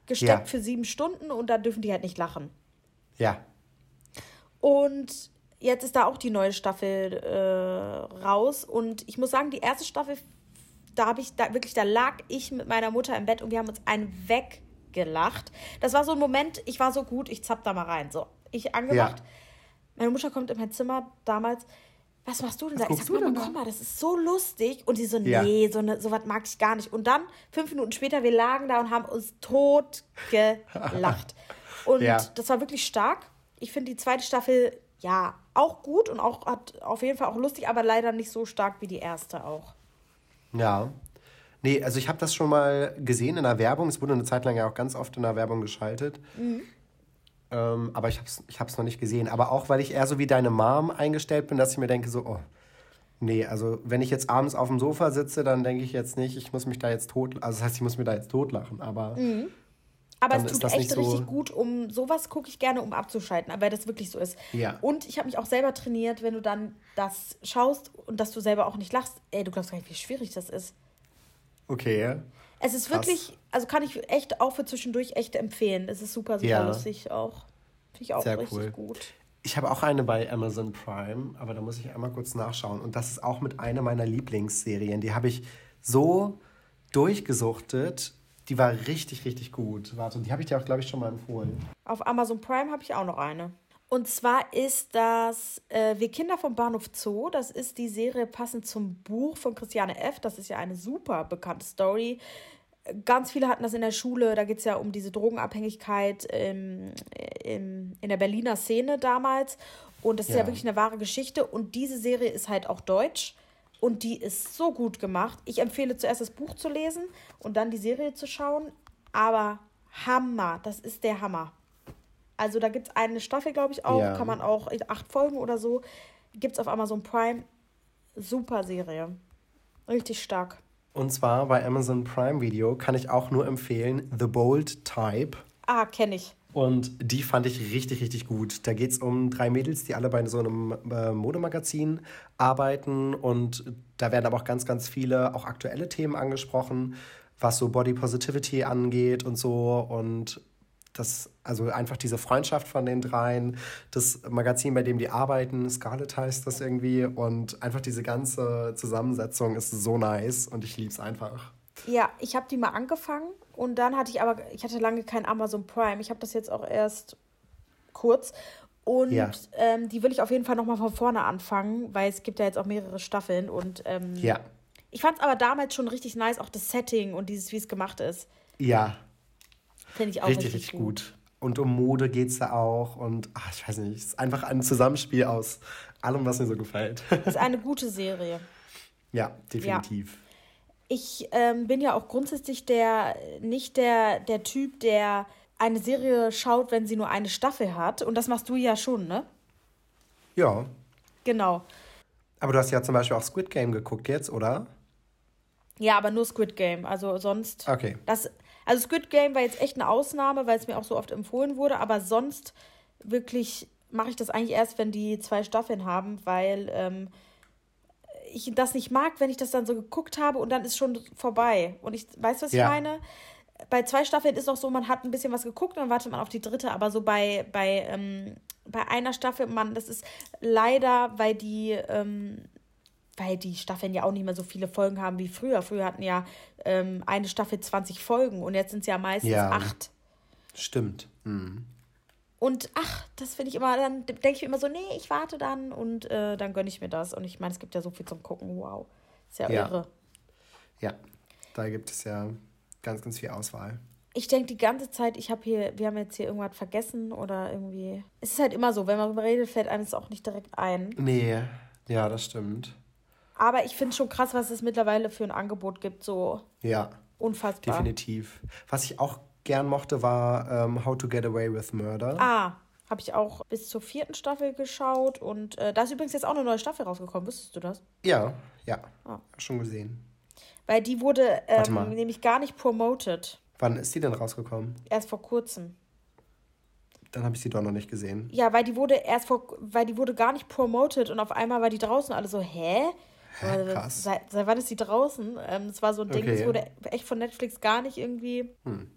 gesteckt ja. für sieben Stunden und da dürfen die halt nicht lachen. Ja. Und jetzt ist da auch die neue Staffel äh, raus. Und ich muss sagen, die erste Staffel, da habe ich, da wirklich, da lag ich mit meiner Mutter im Bett und wir haben uns einen weggelacht. Das war so ein Moment, ich war so gut, ich zapp da mal rein. So, ich angemacht. Ja. Meine Mutter kommt in mein Zimmer damals. Was machst du denn da? Ich sag, Mama, komm mal, das ist so lustig. Und sie so, nee, ja. so, ne, so was mag ich gar nicht. Und dann, fünf Minuten später, wir lagen da und haben uns tot gelacht. (laughs) und ja. das war wirklich stark. Ich finde die zweite Staffel ja, auch gut und auch hat auf jeden Fall auch lustig, aber leider nicht so stark wie die erste auch. Ja. Nee, also ich habe das schon mal gesehen in der Werbung. Es wurde eine Zeit lang ja auch ganz oft in der Werbung geschaltet. Mhm. Ähm, aber ich habe es ich hab's noch nicht gesehen. Aber auch, weil ich eher so wie deine Mom eingestellt bin, dass ich mir denke, so, oh, Nee, also wenn ich jetzt abends auf dem Sofa sitze, dann denke ich jetzt nicht, ich muss mich da jetzt tot, also das heißt, ich muss mir da jetzt totlachen, aber. Mhm. Aber es tut echt so richtig gut, um sowas gucke ich gerne, um abzuschalten, aber das wirklich so ist. Ja. Und ich habe mich auch selber trainiert, wenn du dann das schaust und dass du selber auch nicht lachst. Ey, du glaubst gar nicht, wie schwierig das ist. Okay. Es ist Krass. wirklich, also kann ich echt auch für zwischendurch echt empfehlen. Es ist super, super ja. lustig auch. Finde ich auch Sehr richtig cool. gut. Ich habe auch eine bei Amazon Prime, aber da muss ich einmal kurz nachschauen. Und das ist auch mit einer meiner Lieblingsserien. Die habe ich so durchgesuchtet die war richtig, richtig gut. Warte, die habe ich dir auch, glaube ich, schon mal empfohlen. Auf Amazon Prime habe ich auch noch eine. Und zwar ist das äh, Wir Kinder vom Bahnhof Zoo. Das ist die Serie passend zum Buch von Christiane F. Das ist ja eine super bekannte Story. Ganz viele hatten das in der Schule. Da geht es ja um diese Drogenabhängigkeit im, im, in der Berliner Szene damals. Und das ist ja. ja wirklich eine wahre Geschichte. Und diese Serie ist halt auch deutsch. Und die ist so gut gemacht. Ich empfehle zuerst das Buch zu lesen und dann die Serie zu schauen. Aber Hammer, das ist der Hammer. Also da gibt es eine Staffel, glaube ich, auch. Ja. Kann man auch, acht Folgen oder so. Gibt es auf Amazon Prime. Super Serie. Richtig stark. Und zwar bei Amazon Prime Video kann ich auch nur empfehlen The Bold Type. Ah, kenne ich. Und die fand ich richtig, richtig gut. Da geht es um drei Mädels, die alle bei so einem äh, Modemagazin arbeiten. Und da werden aber auch ganz, ganz viele auch aktuelle Themen angesprochen, was so Body Positivity angeht und so. Und das, also einfach diese Freundschaft von den dreien, das Magazin, bei dem die arbeiten, Scarlet heißt das irgendwie. Und einfach diese ganze Zusammensetzung ist so nice und ich liebe es einfach. Ja, ich habe die mal angefangen und dann hatte ich aber, ich hatte lange kein Amazon Prime. Ich habe das jetzt auch erst kurz. Und ja. ähm, die will ich auf jeden Fall nochmal von vorne anfangen, weil es gibt ja jetzt auch mehrere Staffeln. Und ähm, ja. ich fand es aber damals schon richtig nice, auch das Setting und dieses, wie es gemacht ist. Ja. Finde ich auch richtig, richtig, gut. gut. Und um Mode geht es da auch. Und ach, ich weiß nicht, es ist einfach ein Zusammenspiel aus allem, was mir so gefällt. Es ist (laughs) eine gute Serie. Ja, definitiv. Ja ich ähm, bin ja auch grundsätzlich der nicht der, der Typ, der eine Serie schaut, wenn sie nur eine Staffel hat. Und das machst du ja schon, ne? Ja. Genau. Aber du hast ja zum Beispiel auch Squid Game geguckt jetzt, oder? Ja, aber nur Squid Game. Also sonst. Okay. Das, also Squid Game war jetzt echt eine Ausnahme, weil es mir auch so oft empfohlen wurde. Aber sonst wirklich mache ich das eigentlich erst, wenn die zwei Staffeln haben, weil ähm, ich das nicht mag, wenn ich das dann so geguckt habe und dann ist schon vorbei. Und ich weiß, was ja. ich meine. Bei zwei Staffeln ist auch so, man hat ein bisschen was geguckt, dann wartet man auf die dritte, aber so bei, bei, ähm, bei einer Staffel, man, das ist leider, weil die, ähm, weil die Staffeln ja auch nicht mehr so viele Folgen haben wie früher. Früher hatten ja ähm, eine Staffel 20 Folgen und jetzt sind es ja meistens ja. acht. Stimmt. Mhm. Und ach, das finde ich immer, dann denke ich mir immer so, nee, ich warte dann und äh, dann gönne ich mir das. Und ich meine, es gibt ja so viel zum Gucken, wow. Ist ja, ja. irre. Ja, da gibt es ja ganz, ganz viel Auswahl. Ich denke die ganze Zeit, ich habe hier, wir haben jetzt hier irgendwas vergessen oder irgendwie. Es ist halt immer so, wenn man darüber redet, fällt einem es auch nicht direkt ein. Nee, ja, das stimmt. Aber ich finde schon krass, was es mittlerweile für ein Angebot gibt, so. Ja. Unfassbar. Definitiv. Was ich auch gern mochte, war ähm, How to Get Away with Murder. Ah, habe ich auch bis zur vierten Staffel geschaut. Und äh, da ist übrigens jetzt auch eine neue Staffel rausgekommen. Wusstest du das? Ja, ja. Ah. Schon gesehen. Weil die wurde ähm, nämlich gar nicht promoted. Wann ist die denn rausgekommen? Erst vor kurzem. Dann habe ich sie doch noch nicht gesehen. Ja, weil die wurde erst vor, weil die wurde gar nicht promoted und auf einmal war die draußen alle so, hä? hä krass. Seit, seit wann ist die draußen? Ähm, das war so ein Ding, okay. das wurde echt von Netflix gar nicht irgendwie. Hm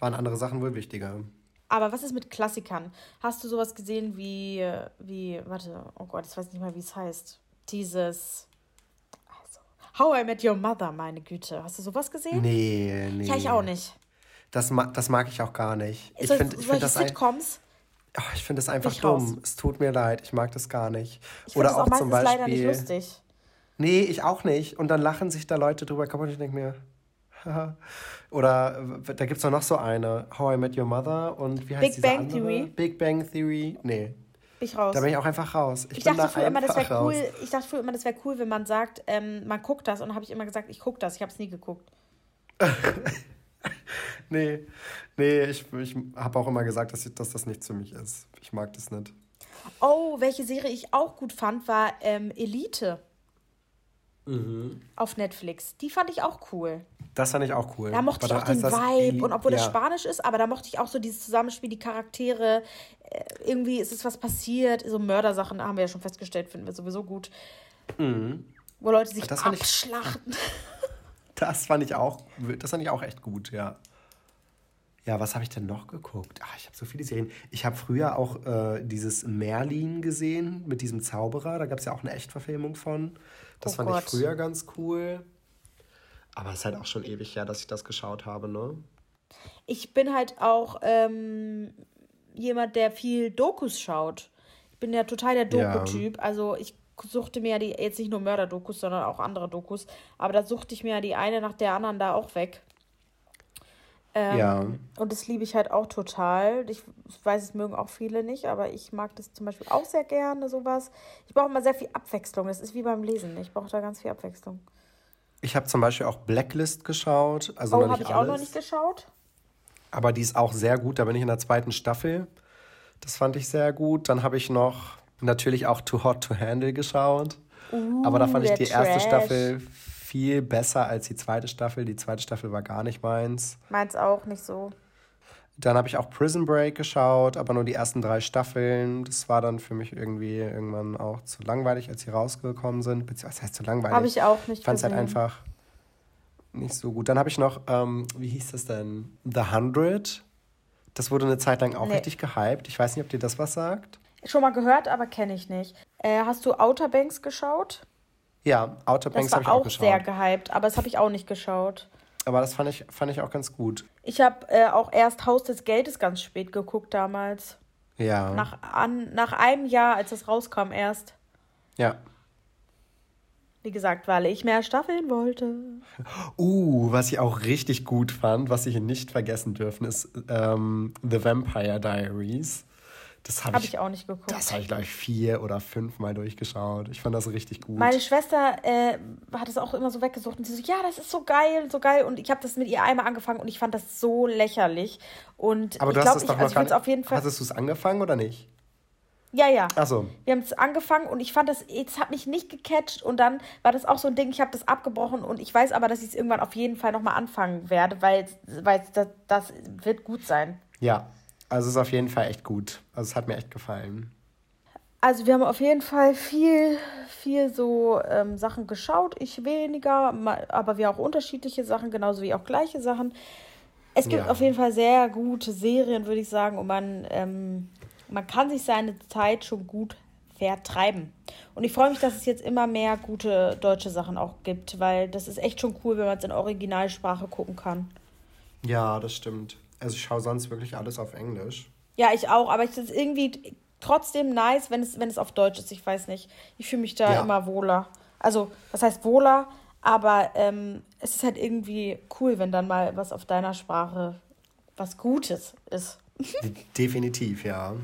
waren andere Sachen wohl wichtiger. Aber was ist mit Klassikern? Hast du sowas gesehen wie, wie, warte, oh Gott, ich weiß nicht mal, wie es heißt. Dieses, also, How I Met Your Mother, meine Güte. Hast du sowas gesehen? Nee, nee. Ja, ich auch nicht. Das, ma das mag ich auch gar nicht. Ich finde ich find das Sitcoms? Ein, oh, ich finde das einfach dumm. Raus. Es tut mir leid, ich mag das gar nicht. Ich Oder auch, auch zum Beispiel. leider nicht lustig. Nee, ich auch nicht. Und dann lachen sich da Leute drüber kaputt und ich denke mir, (laughs) Oder da gibt es noch so eine, How I Met Your Mother und wie heißt Big Bang andere? Theory. Big Bang Theory. Nee. Ich raus. Da bin ich auch einfach raus. Ich, ich dachte da früher immer, das wäre cool. Ich dachte früher immer, das wäre cool, wenn man sagt, ähm, man guckt das. Und dann habe ich immer gesagt, ich gucke das. Ich habe es nie geguckt. (laughs) nee, nee, ich, ich habe auch immer gesagt, dass, ich, dass das nichts für mich ist. Ich mag das nicht. Oh, welche Serie ich auch gut fand, war ähm, Elite. Mhm. Auf Netflix. Die fand ich auch cool. Das fand ich auch cool. Da mochte aber ich auch den Vibe und obwohl ja. das Spanisch ist, aber da mochte ich auch so dieses Zusammenspiel, die Charaktere. Äh, irgendwie ist es was passiert. So Mördersachen haben wir ja schon festgestellt, finden wir sowieso gut. Mhm. Wo Leute sich das abschlachten. Ich, (laughs) das fand ich auch, das fand ich auch echt gut, ja. Ja, was habe ich denn noch geguckt? Ach, ich habe so viele Serien. Ich habe früher auch äh, dieses Merlin gesehen mit diesem Zauberer. Da gab es ja auch eine Echtverfilmung von. Das oh fand Gott. ich früher ganz cool. Aber es ist halt auch schon ewig her, dass ich das geschaut habe, ne? Ich bin halt auch ähm, jemand, der viel Dokus schaut. Ich bin ja total der Doku-Typ. Ja. Also ich suchte mir ja die, jetzt nicht nur Mörder-Dokus, sondern auch andere Dokus. Aber da suchte ich mir ja die eine nach der anderen da auch weg. Ähm, ja. Und das liebe ich halt auch total. Ich weiß, es mögen auch viele nicht, aber ich mag das zum Beispiel auch sehr gerne, sowas. Ich brauche immer sehr viel Abwechslung. Das ist wie beim Lesen. Ich brauche da ganz viel Abwechslung. Ich habe zum Beispiel auch Blacklist geschaut. Also oh, habe ich alles. auch noch nicht geschaut. Aber die ist auch sehr gut. Da bin ich in der zweiten Staffel. Das fand ich sehr gut. Dann habe ich noch natürlich auch Too Hot to Handle geschaut. Uh, aber da fand ich die Trash. erste Staffel viel besser als die zweite Staffel. Die zweite Staffel war gar nicht meins. Meins auch nicht so. Dann habe ich auch Prison Break geschaut, aber nur die ersten drei Staffeln. Das war dann für mich irgendwie irgendwann auch zu langweilig, als sie rausgekommen sind. Beziehungsweise, was heißt zu langweilig? Habe ich auch nicht. Ich fand es halt einfach nicht so gut. Dann habe ich noch, ähm, wie hieß das denn? The Hundred. Das wurde eine Zeit lang auch nee. richtig gehypt. Ich weiß nicht, ob dir das was sagt. Schon mal gehört, aber kenne ich nicht. Äh, hast du Outer Banks geschaut? Ja, Outer Banks habe ich auch, geschaut. Das war auch sehr gehypt, aber das habe ich auch nicht geschaut. Aber das fand ich, fand ich auch ganz gut. Ich habe äh, auch erst Haus des Geldes ganz spät geguckt damals. Ja. Nach, an, nach einem Jahr, als es rauskam, erst. Ja. Wie gesagt, weil ich mehr Staffeln wollte. (laughs) Uh, was ich auch richtig gut fand, was ich nicht vergessen dürfen, ist ähm, The Vampire Diaries. Das habe hab ich, ich, auch nicht geguckt. Das habe ich, glaube ich, vier oder fünf Mal durchgeschaut. Ich fand das richtig gut. Meine Schwester äh, hat es auch immer so weggesucht und sie so, ja, das ist so geil, so geil. Und ich habe das mit ihr einmal angefangen und ich fand das so lächerlich. Und Aber du ich glaube, ich, also ich auf jeden Fall. Hattest du es angefangen oder nicht? Ja, ja. Ach so. Wir haben es angefangen und ich fand das, es hat mich nicht gecatcht und dann war das auch so ein Ding, ich habe das abgebrochen und ich weiß aber, dass ich es irgendwann auf jeden Fall nochmal anfangen werde, weil, weil das, das wird gut sein. Ja, also es ist auf jeden Fall echt gut. Also es hat mir echt gefallen. Also wir haben auf jeden Fall viel, viel so ähm, Sachen geschaut. Ich weniger, aber wir auch unterschiedliche Sachen, genauso wie auch gleiche Sachen. Es gibt ja. auf jeden Fall sehr gute Serien, würde ich sagen, und man, ähm, man kann sich seine Zeit schon gut vertreiben. Und ich freue mich, dass es jetzt immer mehr gute deutsche Sachen auch gibt, weil das ist echt schon cool, wenn man es in Originalsprache gucken kann. Ja, das stimmt. Also ich schaue sonst wirklich alles auf Englisch. Ja, ich auch, aber ich es irgendwie trotzdem nice, wenn es, wenn es auf Deutsch ist. Ich weiß nicht. Ich fühle mich da ja. immer wohler. Also, was heißt wohler? Aber ähm, es ist halt irgendwie cool, wenn dann mal was auf deiner Sprache was Gutes ist. (laughs) Definitiv, ja.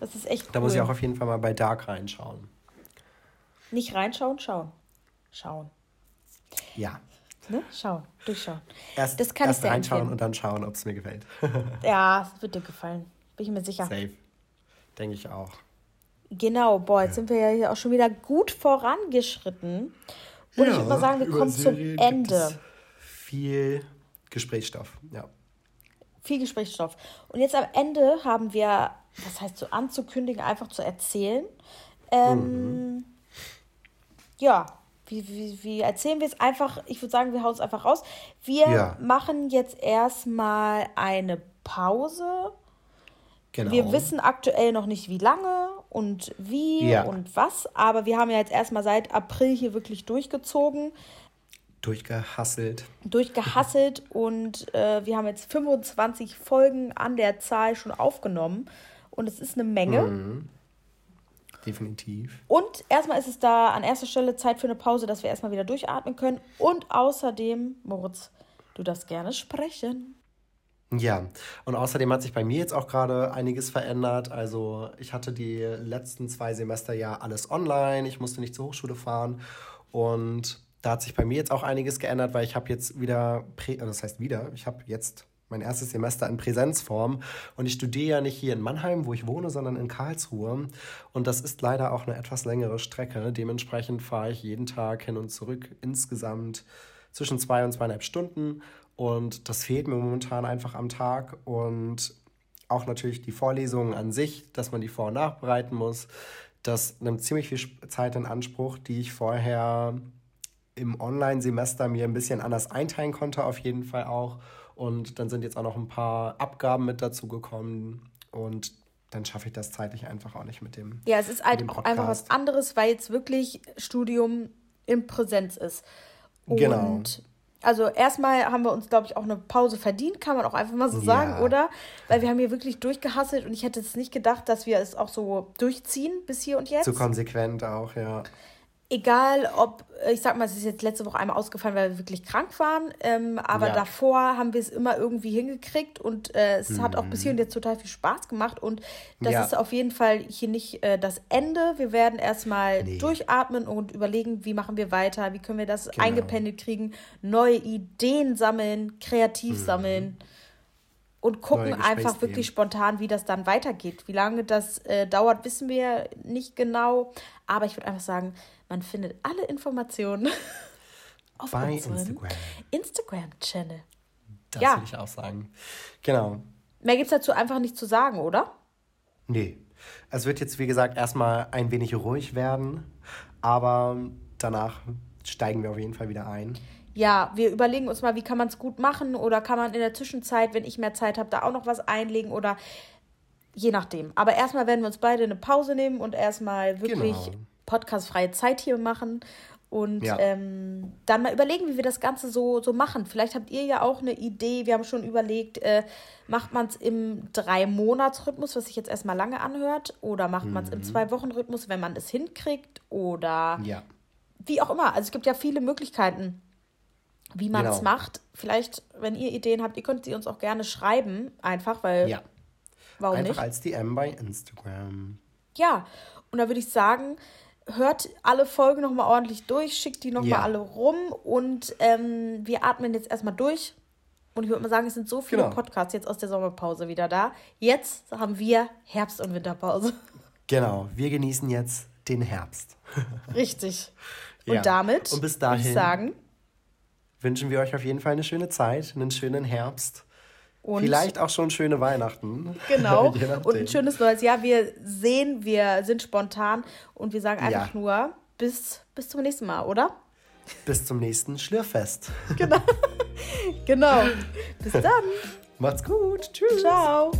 Das ist echt cool. Da muss ich auch auf jeden Fall mal bei Dark reinschauen. Nicht reinschauen, schauen. Schauen. Ja. Ne? Schauen, durchschauen. Erst, das kann erst ich reinschauen empfehlen. und dann schauen, ob es mir gefällt. (laughs) ja, es wird dir gefallen. Bin ich mir sicher. Safe. Denke ich auch. Genau, boah, jetzt ja. sind wir ja hier auch schon wieder gut vorangeschritten. Und ja, ich würde mal sagen, wir kommen zum Ende. viel Gesprächsstoff, ja. Viel Gesprächsstoff. Und jetzt am Ende haben wir, was heißt so anzukündigen, einfach zu erzählen. Ähm, mhm. Ja, wie, wie, wie erzählen wir es einfach? Ich würde sagen, wir hauen es einfach raus. Wir ja. machen jetzt erstmal eine Pause. Genau. Wir wissen aktuell noch nicht, wie lange und wie ja. und was, aber wir haben ja jetzt erstmal seit April hier wirklich durchgezogen. Durchgehasselt. Durchgehasselt (laughs) und äh, wir haben jetzt 25 Folgen an der Zahl schon aufgenommen und es ist eine Menge. Mhm. Definitiv. Und erstmal ist es da an erster Stelle Zeit für eine Pause, dass wir erstmal wieder durchatmen können. Und außerdem, Moritz, du darfst gerne sprechen. Ja, und außerdem hat sich bei mir jetzt auch gerade einiges verändert. Also ich hatte die letzten zwei Semester ja alles online, ich musste nicht zur Hochschule fahren und da hat sich bei mir jetzt auch einiges geändert, weil ich habe jetzt wieder, Prä also das heißt wieder, ich habe jetzt mein erstes Semester in Präsenzform. Und ich studiere ja nicht hier in Mannheim, wo ich wohne, sondern in Karlsruhe. Und das ist leider auch eine etwas längere Strecke. Dementsprechend fahre ich jeden Tag hin und zurück insgesamt zwischen zwei und zweieinhalb Stunden. Und das fehlt mir momentan einfach am Tag. Und auch natürlich die Vorlesungen an sich, dass man die vor- und nachbereiten muss. Das nimmt ziemlich viel Zeit in Anspruch, die ich vorher im Online-Semester mir ein bisschen anders einteilen konnte, auf jeden Fall auch. Und dann sind jetzt auch noch ein paar Abgaben mit dazu gekommen. Und dann schaffe ich das zeitlich einfach auch nicht mit dem. Ja, es ist halt auch einfach was anderes, weil jetzt wirklich Studium in Präsenz ist. Genau. Und genau. Also erstmal haben wir uns, glaube ich, auch eine Pause verdient, kann man auch einfach mal so ja. sagen, oder? Weil wir haben hier wirklich durchgehasselt und ich hätte es nicht gedacht, dass wir es auch so durchziehen bis hier und jetzt. So konsequent auch, ja egal ob, ich sag mal, es ist jetzt letzte Woche einmal ausgefallen, weil wir wirklich krank waren, ähm, aber ja. davor haben wir es immer irgendwie hingekriegt und äh, es mhm. hat auch bis hier und jetzt total viel Spaß gemacht und das ja. ist auf jeden Fall hier nicht äh, das Ende. Wir werden erstmal nee. durchatmen und überlegen, wie machen wir weiter, wie können wir das genau. eingependelt kriegen, neue Ideen sammeln, kreativ mhm. sammeln und gucken einfach wirklich spontan, wie das dann weitergeht. Wie lange das äh, dauert, wissen wir nicht genau. Aber ich würde einfach sagen, man findet alle Informationen (laughs) auf Bei Instagram. Instagram-Channel. Das ja. würde ich auch sagen. Genau. Mehr gibt es dazu einfach nicht zu sagen, oder? Nee. Es wird jetzt, wie gesagt, erstmal ein wenig ruhig werden, aber danach steigen wir auf jeden Fall wieder ein ja, wir überlegen uns mal, wie kann man es gut machen oder kann man in der Zwischenzeit, wenn ich mehr Zeit habe, da auch noch was einlegen oder je nachdem. Aber erstmal werden wir uns beide eine Pause nehmen und erstmal wirklich genau. Podcastfreie Zeit hier machen und ja. ähm, dann mal überlegen, wie wir das Ganze so, so machen. Vielleicht habt ihr ja auch eine Idee. Wir haben schon überlegt, äh, macht man es im Drei-Monats-Rhythmus, was sich jetzt erstmal lange anhört, oder macht man es im mhm. Zwei-Wochen-Rhythmus, wenn man es hinkriegt, oder ja. wie auch immer. Also es gibt ja viele Möglichkeiten wie man es genau. macht. Vielleicht, wenn ihr Ideen habt, ihr könnt sie uns auch gerne schreiben, einfach, weil. Ja. Warum einfach nicht? als DM bei Instagram. Ja, und da würde ich sagen, hört alle Folgen nochmal ordentlich durch, schickt die nochmal ja. alle rum und ähm, wir atmen jetzt erstmal durch. Und ich würde mal sagen, es sind so viele genau. Podcasts jetzt aus der Sommerpause wieder da. Jetzt haben wir Herbst- und Winterpause. Genau, wir genießen jetzt den Herbst. (laughs) Richtig. Und ja. damit und bis dahin, würde ich sagen, wünschen wir euch auf jeden Fall eine schöne Zeit, einen schönen Herbst. Und Vielleicht auch schon schöne Weihnachten. Genau. (laughs) und ein schönes neues Jahr. Wir sehen, wir sind spontan und wir sagen einfach ja. nur bis, bis zum nächsten Mal, oder? Bis zum nächsten Schlürfest. (laughs) Genau. genau. (laughs) Bis dann. Macht's gut. Tschüss. Ciao.